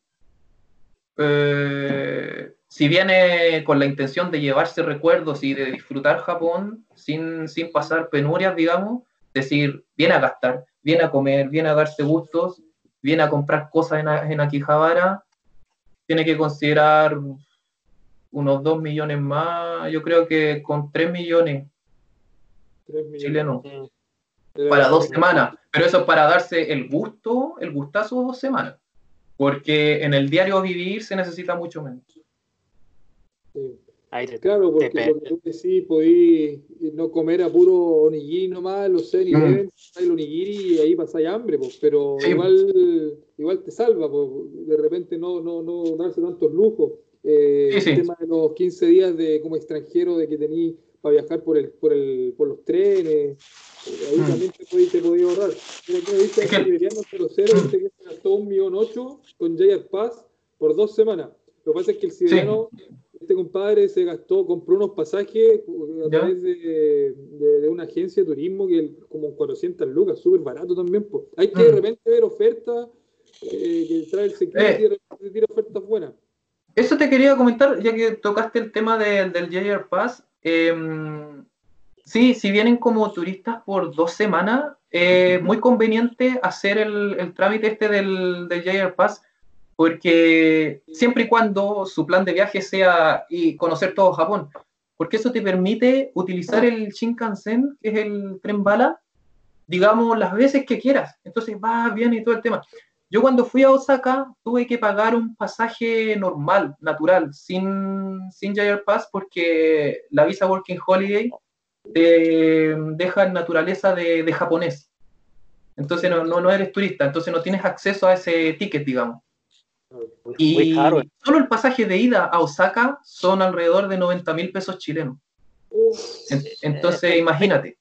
eh, si viene con la intención de llevarse recuerdos y de disfrutar Japón sin, sin pasar penurias, digamos, decir, viene a gastar, viene a comer, viene a darse gustos, viene a comprar cosas en, en Akihabara, tiene que considerar unos 2 millones más, yo creo que con 3 millones, chilenos para dos semanas, pero eso es para darse el gusto, el gustazo de dos semanas. Porque en el diario vivir se necesita mucho menos. Claro, porque, tú sí podís no comer a puro onigiri nomás, los 7 mm. el onigiri y ahí pasáis hambre, pues, pero igual, igual te salva, pues, de repente no, no, no darse tantos lujos. Eh, el tema de los 15 días de como extranjero de que tení para viajar por el, por el, por los trenes, ahí mm. también te podías, te ahorrar. Mira, que dice que Siberiano 00 dice que se gastó un millón ocho con Jayar Pass por dos semanas. Lo que pasa es que el siberiano, este compadre se gastó, compró unos pasajes a través de, de, una agencia de turismo que como 400 lucas, súper barato también. Hay que de mm. repente ver ofertas, eh, que trae el security eh. y de repente tira ofertas buenas. Eso te quería comentar, ya que tocaste el tema de, del JR Pass. Eh, Sí, si vienen como turistas por dos semanas, es muy conveniente hacer el, trámite este del, del JR Pass, porque siempre y cuando su plan de viaje sea y conocer todo Japón, porque eso te permite utilizar el Shinkansen, que es el tren bala, digamos, las veces que quieras. Entonces va bien y todo el tema. Yo cuando fui a Osaka tuve que pagar un pasaje normal, natural, sin, sin JR Pass, porque la visa Working Holiday te deja naturaleza de, japonés. Entonces no, no, eres turista, entonces no tienes acceso a ese ticket, digamos. Y caro. solo el pasaje de ida a Osaka son alrededor de 90 mil pesos chilenos. Entonces, imagínate,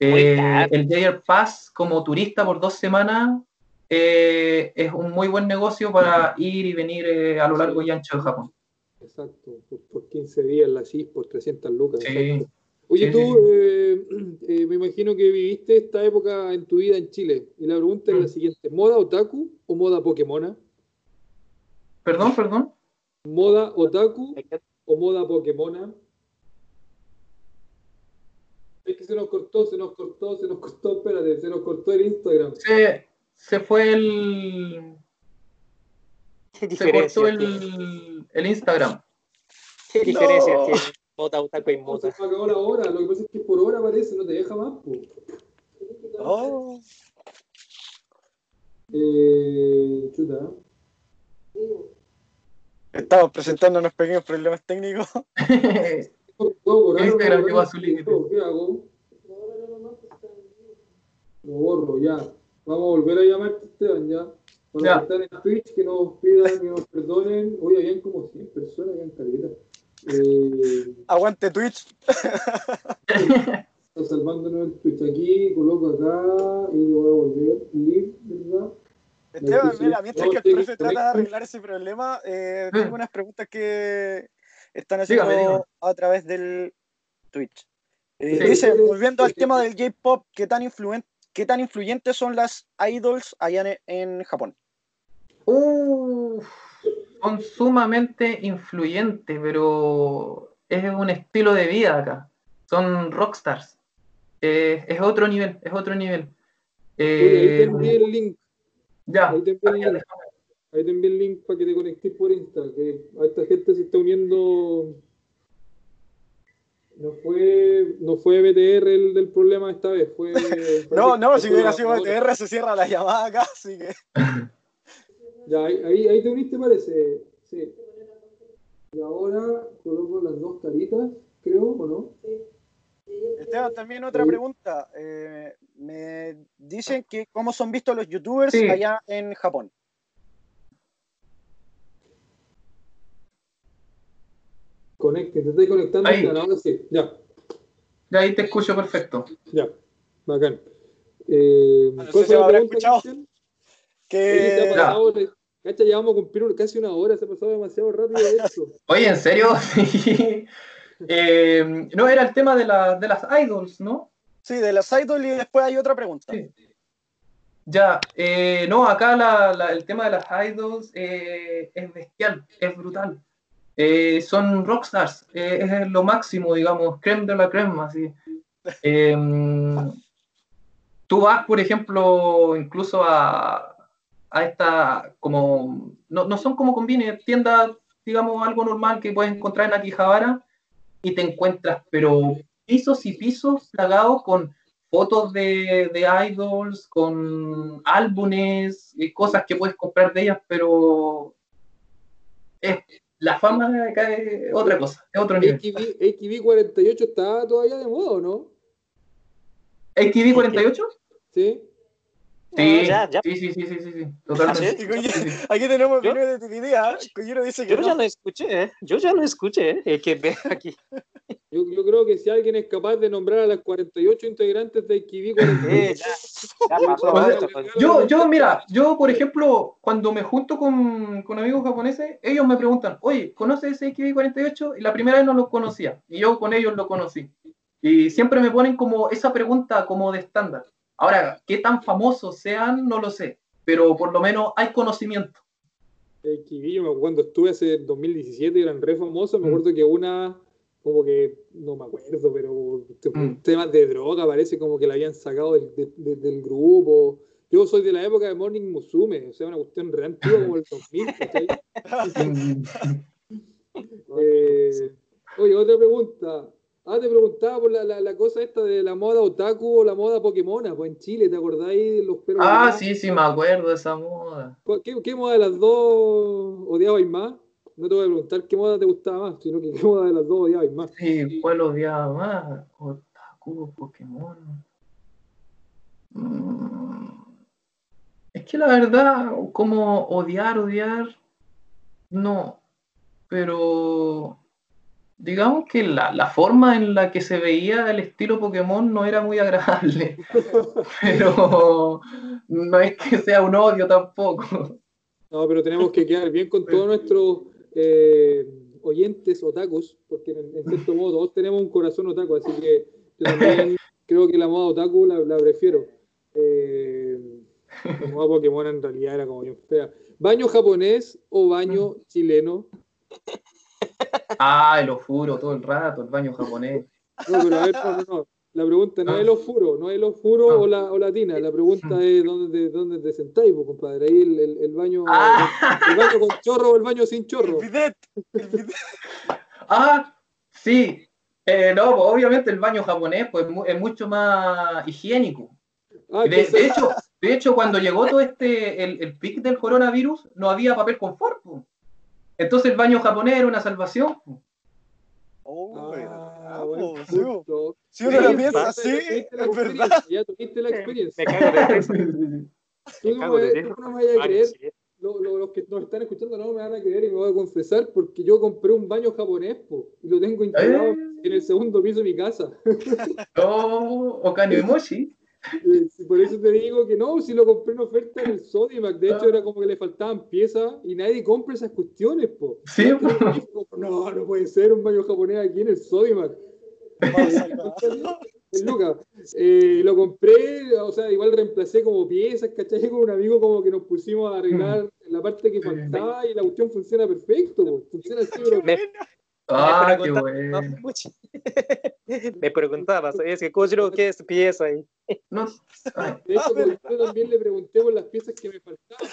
eh, el Jair Pass como turista por dos semanas eh, es un muy buen negocio para ir y venir eh, a lo largo y ancho de Japón. Exacto, por, 15 días la CIS, por 300 lucas. Oye, tú me imagino que viviste esta época en tu vida en Chile. Y la pregunta es la mm. siguiente: ¿moda otaku o moda Pokémona? Perdón, perdón. ¿Moda otaku o moda Pokémona? Es que se nos cortó, se nos cortó, se nos cortó, espérate, se nos cortó el Instagram. Se, se fue el. se cortó el, el Instagram. ¿Qué diferencia no. tiene Mota, Otaku y Mota? Se acabó la hora, lo que pasa es que por hora aparece, no te deja más. pues. Oh. Eh, chuta. Estamos presentando unos pequeños problemas técnicos. Instagram que va a su límite. ¿Qué hago? Lo borro, ya. Vamos a volver a llamarte, Esteban, ya. Cuando ya. están en Twitch, que nos pidan, que nos perdonen. Hoy habían como 100 personas, habían calidad. Eh... Aguante Twitch. Está salvándonos el Twitch aquí, coloco acá y lo voy a volver. Live, ¿verdad? Esteban, mira, mientras que el profe trata de arreglar ese problema, eh, tengo unas preguntas que están haciendo a través del Twitch. Eh, dice, volviendo al tema del J-pop, ¿qué tan, ¿qué tan influyentes son las idols allá en, Japón? son sumamente influyentes, pero es un estilo de vida acá. Son rockstars. Eh, es otro nivel, es otro nivel. Eh, el link ya. Ahí te, envío, ahí te el link para que te conectes por Insta, que a esta gente se está uniendo. No fue, no fue BTR el del problema esta vez, fue. no, no, si hubiera sido BTR se cierra la llamada acá, así que. ya, ahí, ahí te uniste, parece. Sí. Y ahora coloco las dos caritas, creo, ¿o no? Sí. Esteban, también otra pregunta. Eh, me dicen que cómo son vistos los youtubers allá en Japón. Conecte, te estoy conectando. Ahí. Ahora sí, ya. Ya ahí te escucho perfecto. Ya, bacán. Eh, no sé si habrá escuchado. Que... Cacha, ya vamos a cumplir casi una hora, se ha pasado demasiado rápido esto. Oye, ¿en serio? Eh, no, era el tema de, de, las idols, ¿no? Sí, de las idols y después hay otra pregunta. Ya, eh, no, acá el tema de las idols eh, es bestial, es brutal. son rockstars, es lo máximo, digamos, creme de la crema, así. Tú vas, por ejemplo, incluso a, a esta, como, no, no son como conviene, tiendas, digamos, algo normal que puedes encontrar en Akihabara, y te encuentras, pero pisos y pisos plagados con fotos de, idols, con álbumes, y cosas que puedes comprar de ellas, pero es, la fama es otra cosa, es otro nivel. ¿AKB 48 está todavía de moda o no? ¿AKB 48? Sí. Sí, ya, ya. sí, sí, sí, sí, sí, totalmente. Aquí tenemos ¿Yo? de tu idea. dice que yo ya no escuché, ¿eh? yo ya no escuché, ¿eh? que ve aquí. Yo, yo, creo que si alguien es capaz de nombrar a las 48 integrantes de eh, yo, yo, mira, yo, por ejemplo, cuando me junto con, con amigos japoneses, ellos me preguntan, oye, ¿conoces ese Kiwi 48? Y la primera vez no lo conocía, y yo con ellos lo conocí. Y siempre me ponen como esa pregunta como de estándar. Ahora, qué tan famosos sean, no lo sé, pero por lo menos hay conocimiento. El Kivillo, cuando estuve hace 2017 eran re famosos, me mm. acuerdo que una, como que, no me acuerdo, pero mm. temas de droga, parece como que la habían sacado del, del grupo. Yo soy de la época de Morning Musume, o sea, una cuestión re antigua como el 2000. eh, oye, otra pregunta. Ah, te preguntaba por la, la, cosa esta de la moda otaku o la moda Pokémon, pues en Chile, ¿te acordáis de los pelos? Ah, sí, sí, me acuerdo de esa moda. ¿Qué, qué moda de las dos odiabais más? No te voy a preguntar qué moda te gustaba más, sino que qué moda de las dos odiabais más. Sí, ¿cuál odiaba más? Otaku Pokémon. Mm. Es que la verdad, como odiar, odiar, No, pero digamos que la, la, forma en la que se veía el estilo Pokémon no era muy agradable. pero no es que sea un odio tampoco. No, pero tenemos que quedar bien con todos nuestros eh, oyentes otakus, porque en, cierto modo todos tenemos un corazón otaku, así que yo también creo que la moda otaku la, la prefiero. Eh, la moda Pokémon en realidad era como bien fea. ¿Baño japonés o baño chileno? Ah, el ofuro todo el rato, el baño japonés. No, pero a ver, no, no, La pregunta no, es el ofuro, no es el ofuro o, la, o la tina. La pregunta es dónde, dónde te sentáis, pues, compadre. Ahí el, el, el baño, ah. el, baño con chorro o el baño sin chorro. El bidet. El bidet. Ah, sí. Eh, no, pues, obviamente el baño japonés pues, es mucho más higiénico. Ah, de, de, hecho, de hecho, cuando llegó todo este, el, el pic del coronavirus, no había papel confort. Pues. Entonces el baño japonés era una salvación. Oh, ah, bueno, si, uno lo piensa así, es verdad. Ya tuviste la experiencia. Me cago de risa. Tú no, me, no me vayas a creer. los que nos están escuchando no me van a creer y me voy a confesar porque yo compré un baño japonés po, y lo tengo instalado ¿Eh? en el segundo piso de mi casa. Oh, Okano Emoshi. Por eso te digo que no, si lo compré en oferta en el Sodimac, de hecho era como que le faltaban piezas y nadie compra esas cuestiones, po. Sí, No, no puede ser un baño japonés aquí en el Sodimac. Luca, eh, lo compré, o sea, igual reemplacé como piezas, ¿cachai? Con un amigo como que nos pusimos a arreglar mm. la parte que faltaba y la cuestión funciona perfecto, funciona así, pero... Ah, qué bueno. Me preguntaba, es que Kojiro, ¿qué es pieza ahí? No. De hecho, yo también le pregunté por las piezas que me faltaban,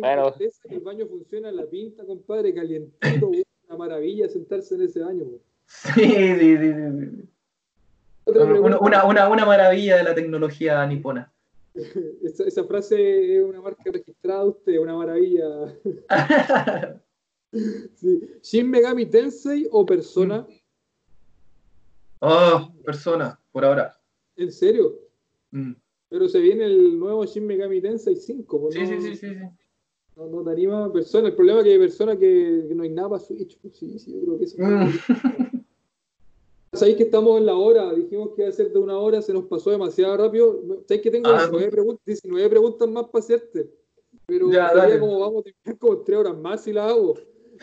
pero bueno. el baño funciona, la pinta, compadre, calientito, una maravilla sentarse en ese baño. Sí, sí, sí, sí. Una, una, una, una, maravilla de la tecnología nipona. Esa, esa frase es una marca registrada usted, una maravilla. Sí. ¿Shin Megami Tensei o Persona? Oh, Persona, por ahora. ¿En serio? Mm. Pero se viene el nuevo Shin Megami Tensei 5. Sí, sí, sí, sí, No, no te anima Persona. El problema es que hay personas que, que no hay nada para Switch. Pues sí, sí, yo creo que eso. Mm. Sabéis que estamos en la hora, dijimos que iba a ser de una hora, se nos pasó demasiado rápido. Sabéis que tengo 19, ah, preguntas, 19 preguntas más para hacerte. Pero ya, como vamos a tener como tres horas más si la hago.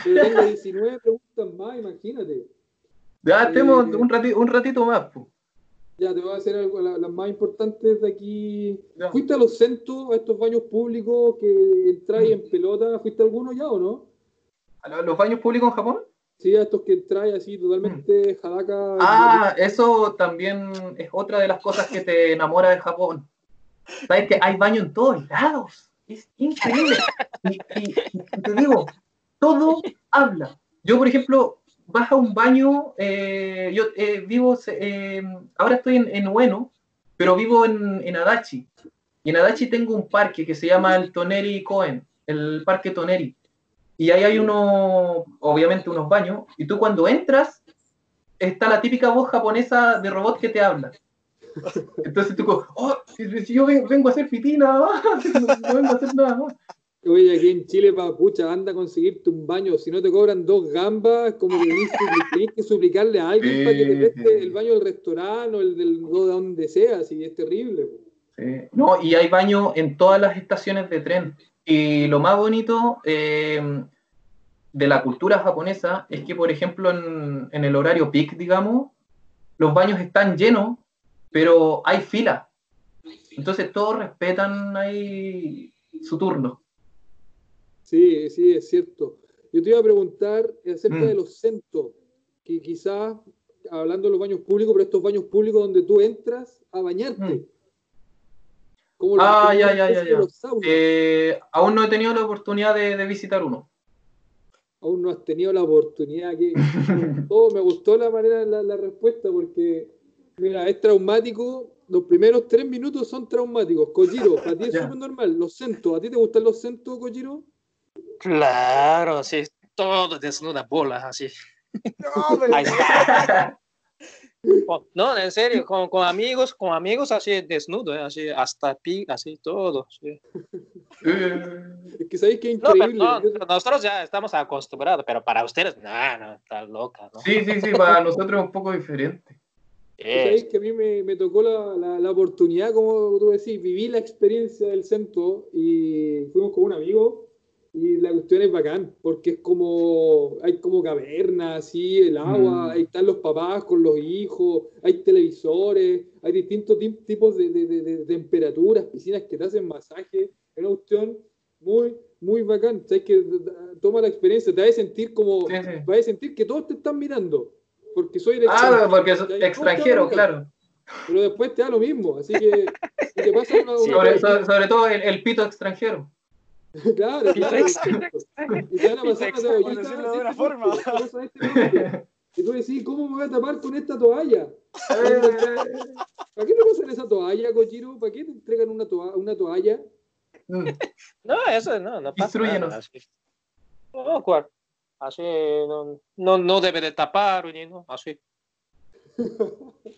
Pero tengo 19 preguntas más, imagínate. Ya tenemos eh, un, ratito, un ratito más. Ya, te voy a hacer algo, las más importantes de aquí. ¿Fuiste a los centros, a estos baños públicos que entráis en pelota? ¿Fuiste a alguno ya o no? ¿A los baños públicos en Japón? Sí, a estos que entráis así totalmente mm. Ah, eso también es otra de las cosas que te enamora de Japón. Sabes que hay baño en todos lados. Es increíble. y te digo, todo habla. Yo, por ejemplo, vas a un baño, eh, yo eh, vivo, eh, ahora estoy en, en, Ueno, pero vivo en, en, Adachi. Y en Adachi tengo un parque que se llama el Toneri Cohen, el Parque Toneri. Y ahí hay uno, obviamente unos baños, y tú cuando entras, está la típica voz japonesa de robot que te habla. Entonces tú, oh, yo vengo, a hacer pitina, no vengo a hacer nada más. Oye, aquí en Chile, pucha, anda a conseguirte un baño. Si no te cobran dos gambas, como que tienes que suplicarle a alguien para que te preste el baño del restaurante o el del de donde sea, si es terrible. No, y hay baño en todas las estaciones de tren. Y lo más bonito eh, de la cultura japonesa es que, por ejemplo, en, en el horario peak, digamos, los baños están llenos, pero hay fila. Entonces todos respetan ahí su turno. Sí, sí, es cierto. Yo te iba a preguntar acerca mm. de los centros, que quizás, hablando de los baños públicos, pero estos baños públicos donde tú entras a bañarte. Mm. ah, ya, ya, ya, ya. Eh, aún no he tenido la oportunidad de, visitar uno. Aún no has tenido la oportunidad. Que, oh, me gustó la manera de la, respuesta porque, mira, es traumático. Los primeros tres minutos son traumáticos. Kojiro, a ti es súper normal. Los centros, ¿a ti te gustan los centros, Kojiro? Claro, sí, todo desnuda bolas así. No, pero... No, en serio, con, con, amigos, con amigos así desnudo, ¿eh? así hasta pi, así todo. Sí. es que sabéis que increíble. nosotros ya estamos acostumbrados, pero para ustedes, no, no, está loca. ¿no? Sí, sí, sí, para nosotros es un poco diferente. Sabéis que a mí me, me tocó la, la, la, oportunidad, como tú decís, viví la experiencia del centro y fuimos con un amigo y la cuestión es bacán, porque es como, hay como cavernas, así, el agua, mm. ahí están los papás con los hijos, hay televisores, hay distintos tipos de, de, de, temperaturas, piscinas que te hacen masaje, es una cuestión muy, muy bacán, sabes que toma la experiencia, te vas a sentir como, vas a sentir que todos te están mirando, porque soy Ah, porque es extranjero, claro. Pero después te da lo mismo, así que te pasa una, sobre, sobre, todo el, el pito extranjero. Claro, claro. Y te van a pasar la de una forma. Y tú decís, ¿cómo me voy a tapar con esta toalla? ¿Para qué te pasan esa toalla, Cochiro? ¿Para qué te entregan una, toalla? Una toalla? No, eso no, no pasa nada. Así. No, cual. Así no, no, no debe de tapar, ¿no? Así.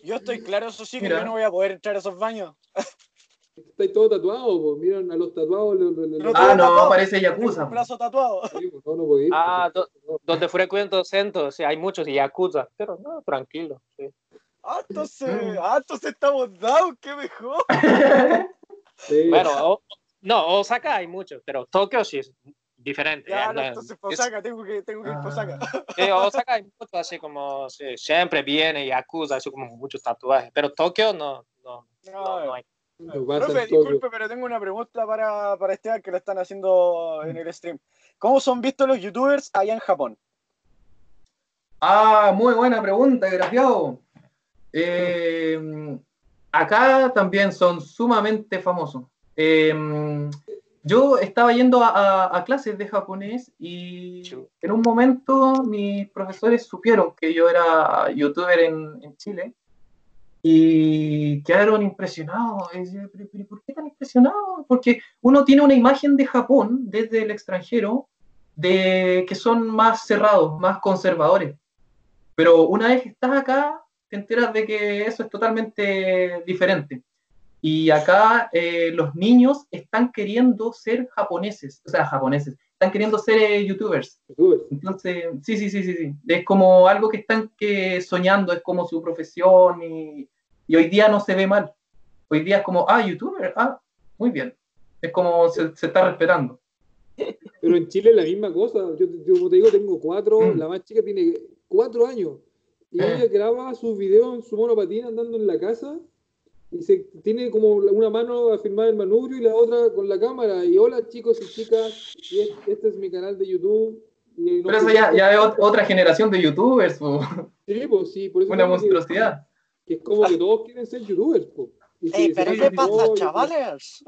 Yo estoy claro, eso sí, que yo no voy a poder entrar a esos baños. Estáis todos tatuados, pues. Miran a los tatuados. ah, no, parece Yakuza. Un brazo tatuado. Sí, pues, no, no podéis. Ah, do, donde frecuento centro, sí, hay muchos Yakuza, pero no, tranquilo. Sí. Ah, entonces, mm. ah, entonces estamos dados, qué mejor. sí. Bueno, o, no, Osaka hay muchos, pero Tokio sí es diferente. Ya, no, entonces Osaka, tengo que, tengo que ir a Osaka. Sí, Osaka hay muchos así como, sí, siempre viene Yakuza, así como muchos tatuajes, pero Tokio no, no, no, no hay. Profe, disculpe, pero tengo una pregunta para, para Esteban que lo están haciendo en el stream. ¿Cómo son vistos los youtubers allá en Japón? Ah, muy buena pregunta, gracias. Eh, acá también son sumamente famosos. Eh, yo estaba yendo a, clases de japonés y en un momento mis profesores supieron que yo era youtuber en, en Chile y quedaron impresionados. ¿Pero, por qué tan impresionados? Porque uno tiene una imagen de Japón desde el extranjero de que son más cerrados, más conservadores. Pero una vez que estás acá, te enteras de que eso es totalmente diferente. Y acá eh, los niños están queriendo ser japoneses, o sea, japoneses, están queriendo ser eh, youtubers. Entonces, sí, sí, sí, sí, sí. Es como algo que están que soñando, es como su profesión y, y, hoy día no se ve mal. Hoy día es como, ah, youtuber, ah, muy bien. Es como se, se está respetando. Pero en Chile es la misma cosa. Yo, yo como te digo, tengo cuatro, mm. la más chica tiene cuatro años. Y ella graba sus videos en su monopatín andando en la casa y se tiene como una mano a filmar el manubrio y la otra con la cámara. Y hola chicos y chicas, y este, es mi canal de YouTube. Pero eso ya, ya, es otra generación de youtubers. Sí, pues sí, por eso. Una monstruosidad. Que, es como que todos quieren ser youtubers. Ey, pero ¿qué pasa, chavales?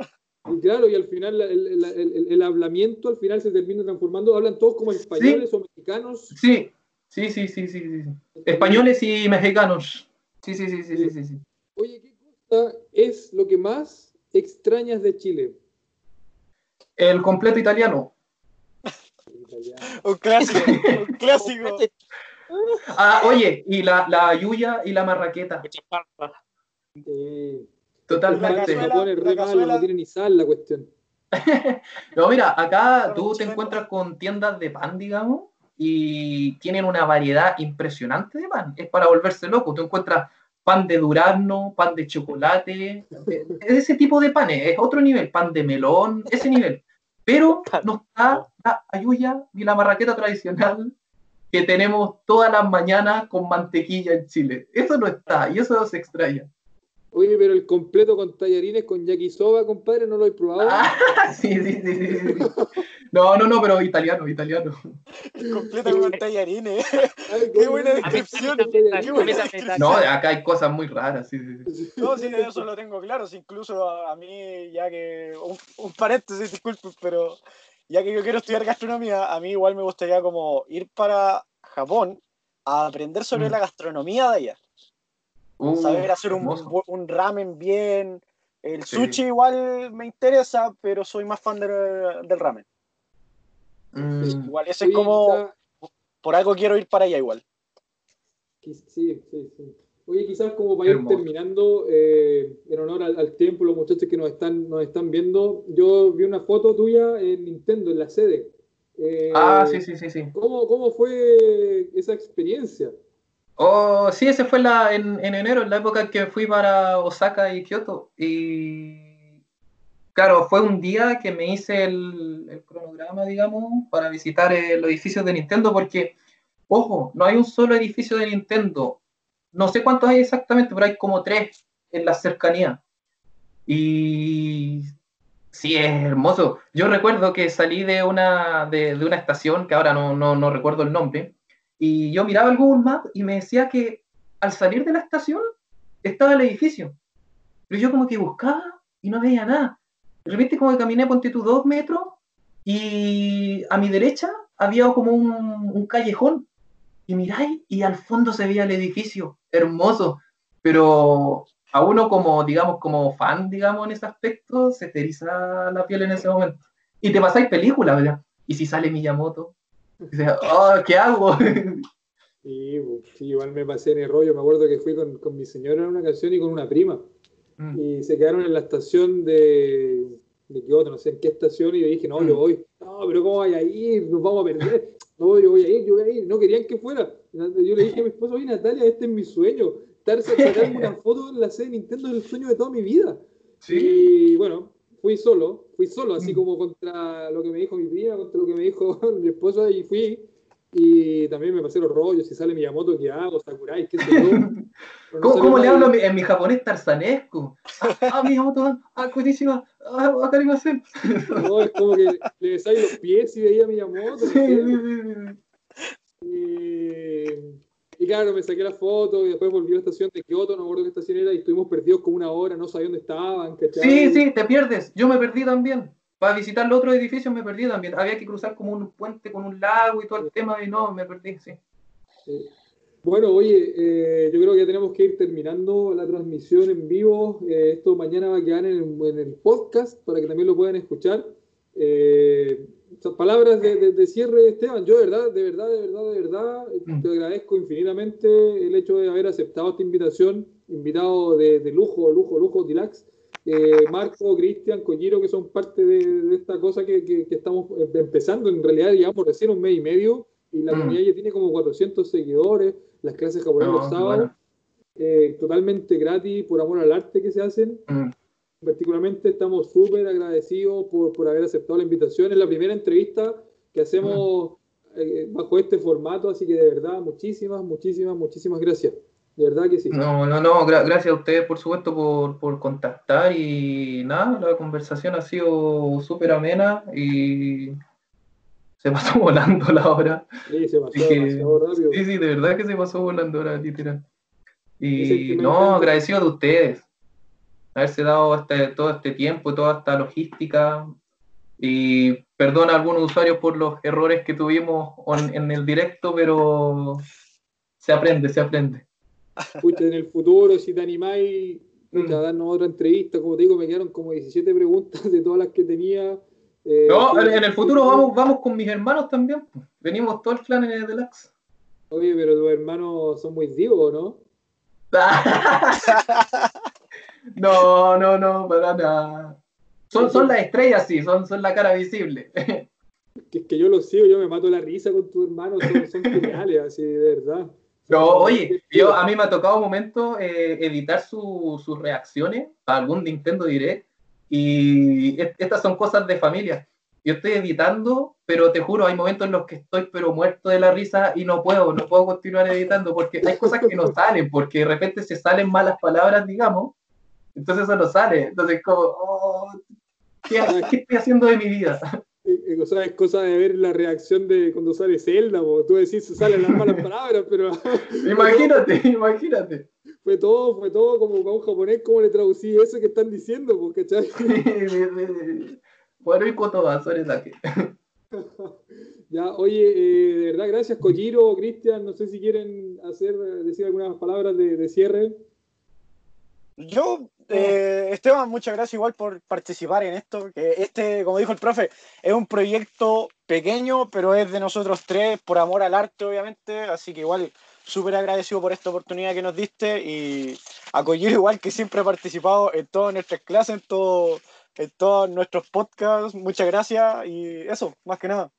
Y claro, y al final el, el, el, hablamiento al final se termina transformando, hablan todos como españoles o mexicanos. Sí, sí, sí, sí, sí, sí. Españoles y mexicanos. Sí, sí, sí, sí, sí, sí. sí. Oye, ¿qué es lo que más extrañas de Chile? El completo italiano. un clásico, un clásico. Ah, oye, y la, la yuya y la marraqueta. Totalmente. no tiene ni sal la cuestión. no, mira, acá tú te encuentras con tiendas de pan, digamos, y tienen una variedad impresionante de pan. Es para volverse loco. Tú encuentras pan de durazno, pan de chocolate, ese tipo de panes, es otro nivel, pan de melón, ese nivel. Pero no está la ayuya ni la marraqueta tradicional que tenemos todas las mañanas con mantequilla en Chile. Eso no está y eso se extraña. Oye, pero el completo con tallarines con yakisoba, compadre, ¿no lo he probado? Ah, sí, sí, sí, sí, No, no, no, pero italiano, italiano. El completo con tallarines. Qué buena descripción. No, acá hay cosas muy raras, sí, sí, No, sí, eso lo tengo claro. incluso a, mí, ya que. Un, un paréntesis, disculpe, pero ya que yo quiero estudiar gastronomía, a mí igual me gustaría como ir para Japón a aprender sobre mm. la gastronomía de allá. Uh, saber hacer un, un, ramen bien. El sushi igual me interesa, pero soy más fan del, del ramen. Mm. Igual ese es como... Por algo quiero ir para allá igual. Sí, sí, sí. Oye, quizás como para ir terminando, eh, en honor al, tiempo, los muchachos que nos están, nos están viendo, yo vi una foto tuya en Nintendo, en la sede. Eh, ah, sí, sí, sí, sí. ¿cómo, ¿Cómo fue esa experiencia? Oh, sí, ese fue la, en, en, enero, en la época que fui para Osaka y Kyoto. Y claro, fue un día que me hice el, el cronograma, digamos, para visitar el edificio de Nintendo, porque, ojo, no hay un solo edificio de Nintendo no sé cuántos hay exactamente, pero hay como tres en la cercanía. Y sí, es hermoso. Yo recuerdo que salí de una, de, una estación, que ahora no, no, recuerdo el nombre, y yo miraba el Google Maps y me decía que al salir de la estación estaba el edificio. Pero yo como que buscaba y no veía nada. De repente como que caminé, ponte tú, dos metros y a mi derecha había como un, callejón y miráis y al fondo se veía el edificio, hermoso, pero a uno como, digamos, como fan, digamos, en ese aspecto, se te la piel en ese momento. Y te pasáis películas, ¿verdad? Y si sale Miyamoto, oh, ¿qué hago? Sí, igual me pasé en el rollo, me acuerdo que fui con, con mi señora en una ocasión y con una prima, mm. y se quedaron en la estación de, de Kioto, no sé en qué estación, y yo dije, no, yo mm. voy, no, pero ¿cómo vaya a ir? Nos vamos a perder no, yo voy a ir, yo voy a ir, no querían que fuera. Yo le dije a mi esposo, oye Natalia, este es mi sueño, estar sacando una foto en la sede de Nintendo es el sueño de toda mi vida. ¿Sí? Y bueno, fui solo, fui solo, así mm. como contra lo que me dijo mi prima, contra lo que me dijo mi esposa, y fui. Y también me pasé los rollos, si sale Miyamoto, ¿qué hago? Sakurai, ¿qué sé yo? ¿Cómo, ¿cómo le hablo en mi japonés tarzanesco? Ah, Miyamoto, ah, buenísima, ah, akarimasen. No, es como que le salí los pies y veía a Miyamoto. Sí, y, y claro, me saqué la foto y después volví a la estación de Kioto, no recuerdo qué estación era, y estuvimos perdidos como una hora, no sabía dónde estaban. Sí, sí, te pierdes. Yo me perdí también para visitar los otros edificios me perdí también. Había que cruzar como un puente con un lago y todo el tema y no, me perdí, sí. Bueno, oye, eh, yo creo que ya tenemos que ir terminando la transmisión en vivo. Eh, esto mañana va a quedar en, el podcast para que también lo puedan escuchar. Eh, palabras de, cierre, Esteban. Yo de verdad, de verdad, de verdad, de verdad, mm. te agradezco infinitamente el hecho de haber aceptado esta invitación, invitado de, lujo, lujo, lujo, Dilax. Eh, Marco, Cristian, Colliro, que son parte de, esta cosa que, estamos empezando. En realidad, llevamos recién un mes y medio y la mm. comunidad ya tiene como 400 seguidores. Las clases japonesas los sábados, eh, totalmente gratis, por amor al arte que se hacen. Particularmente estamos súper agradecidos por, por, haber aceptado la invitación. Es la primera entrevista que hacemos eh, bajo este formato, así que de verdad, muchísimas, muchísimas, muchísimas gracias. De verdad que sí. No, no, no, gracias a ustedes por supuesto por, por contactar y nada, la conversación ha sido súper amena y se pasó volando la hora. Sí, se pasó rápido. Sí, sí, de verdad que se pasó volando la hora, literal. Y no, agradecido de ustedes, haberse dado este, todo este tiempo, toda esta logística. Y perdón a algunos usuarios por los errores que tuvimos en el directo, pero se aprende, se aprende. Escucha, en el futuro, si te animáis a darnos otra entrevista, como te digo, me quedaron como 17 preguntas de todas las que tenía. Eh, no, en el futuro vamos, vamos con mis hermanos también. Venimos todo el clan en el Deluxe. Oye, pero tus hermanos son muy divos, ¿no? no, no, no, para nada. Son, son las estrellas, sí, son, son la cara visible. que es que yo lo sigo, yo me mato la risa con tus hermanos, son, son geniales, así, de verdad. Pero oye, yo, a mí me ha tocado un momento eh, editar sus reacciones a algún Nintendo Direct y estas son cosas de familia. Yo estoy editando, pero te juro, hay momentos en los que estoy pero muerto de la risa y no puedo, no puedo continuar editando porque hay cosas que no salen, porque de repente se salen malas palabras, digamos, entonces eso no sale. Entonces como, oh, ¿qué, ¿qué estoy haciendo de mi vida? o sea, es cosa de ver la reacción de cuando sale Zelda, tú decís, salen las malas palabras, pero... imagínate, imagínate. Fue todo, fue todo como para un japonés, ¿cómo le traducí eso que están diciendo? Pues, ¿cachai? bueno, y aquí. Ya, oye, eh, de verdad, gracias, Kojiro, Cristian, no sé si quieren hacer, decir algunas palabras de, de cierre. Yo eh, Esteban, muchas gracias igual por participar en esto. Que este, como dijo el profe, es un proyecto pequeño, pero es de nosotros tres, por amor al arte, obviamente. Así que igual súper agradecido por esta oportunidad que nos diste y a Kojiro igual que siempre ha participado en todas nuestras clases, en, todo, en todos nuestros podcasts. Muchas gracias y eso, más que nada.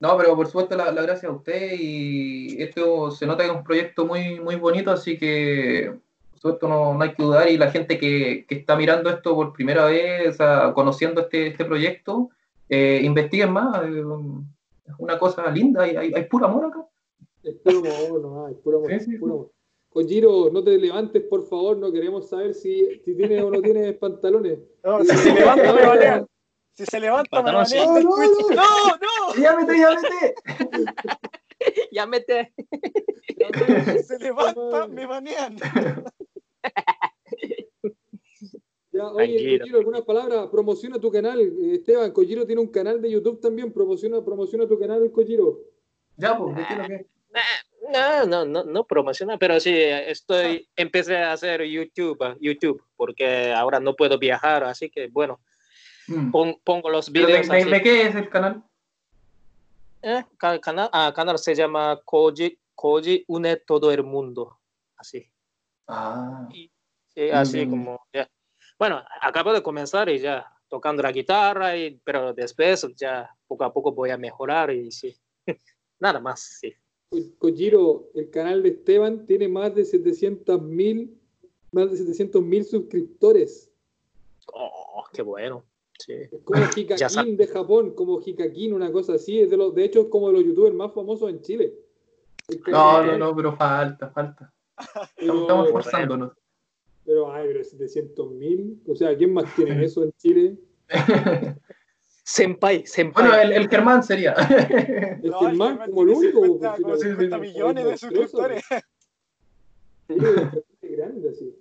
No, pero por supuesto la, gracias a usted y esto se nota que es un proyecto muy, muy bonito, así que supuesto no, hay que dudar y la gente que, está mirando esto por primera vez, conociendo este, este proyecto, eh, investiguen más, es una cosa linda, hay, hay, puro amor acá. Es puro amor, no hay puro amor, puro amor. Kojiro, no te levantes, por favor, no queremos saber si, si tienes o no tienes pantalones. No, si se levanta, me banean. Si se levanta, me banean. No, no, no, no. Ya mete, ya mete. ya mete. Si se levanta, me banean. Ya, oye, Kojiro, ¿alguna palabra? Promociona tu canal. Eh, Esteban, Kojiro tiene un canal de YouTube también. Promociona, promociona tu canal, Kojiro. Ya, pues, ¿de qué lo que? No, no, no, no promociona, pero sí, estoy, empecé a hacer YouTube, YouTube, porque ahora no puedo viajar, así que bueno, mm. pongo los videos. De, qué es el canal? Eh, canal, ah, canal se llama Koji, Koji Une Todo el Mundo, así. Ah. sí, así como, ya. Bueno, acabo de comenzar y ya tocando la guitarra, y, pero después ya poco a poco voy a mejorar y sí, nada más, sí. Kojiro, el canal de Esteban tiene más de 700 mil más de 700 mil suscriptores. Oh, qué bueno. Es como Hikakin de Japón, como Hikakin, una cosa así. Es de, los, de hecho, es como de los youtubers más famosos en Chile. No, no, no, pero falta, falta. Estamos, forzándonos. Pero, ay, pero 700 mil. O sea, ¿quién más tiene eso en Chile? Senpai, senpai. Bueno, el, el Germán sería. El no, Germán como el único. 50, 50 millones de suscriptores. grande así.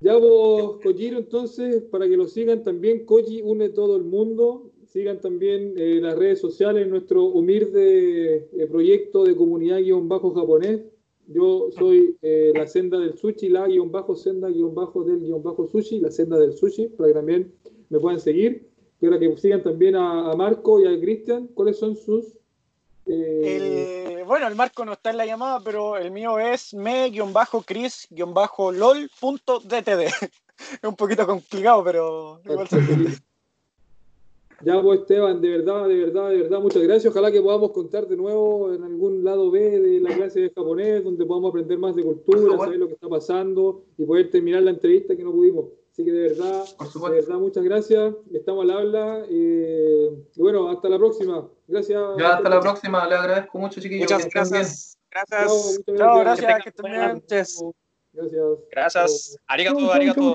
Ya vos, Kojiro, entonces, para que lo sigan también, Koji une todo el mundo. Sigan también eh, las redes sociales, nuestro humilde eh, proyecto de comunidad-japonés. Yo soy eh, la senda del sushi, la guion bajo senda guion bajo del guion bajo sushi, la senda del sushi, para que también me puedan seguir. Quiero que sigan también a, Marco y a Cristian. ¿Cuáles son sus...? Eh, bueno, el Marco no está en la llamada, pero el mío es me-chris-lol.dtd. es un poquito complicado, pero igual se Ya, pues Esteban, de verdad, de verdad, de verdad, muchas gracias. Ojalá que podamos contar de nuevo en algún lado B de la clase de japonés, donde podamos aprender más de cultura, saber lo que está pasando y poder terminar la entrevista que no pudimos. Así que de verdad, de verdad, muchas gracias. Estamos al habla. Eh, y bueno, hasta la próxima. Gracias. Ya, hasta la próxima. Le agradezco mucho, chiquillos. Muchas gracias. Gracias. Chao, gracias. Que estén bien. Gracias. Gracias. Arigato, arigato.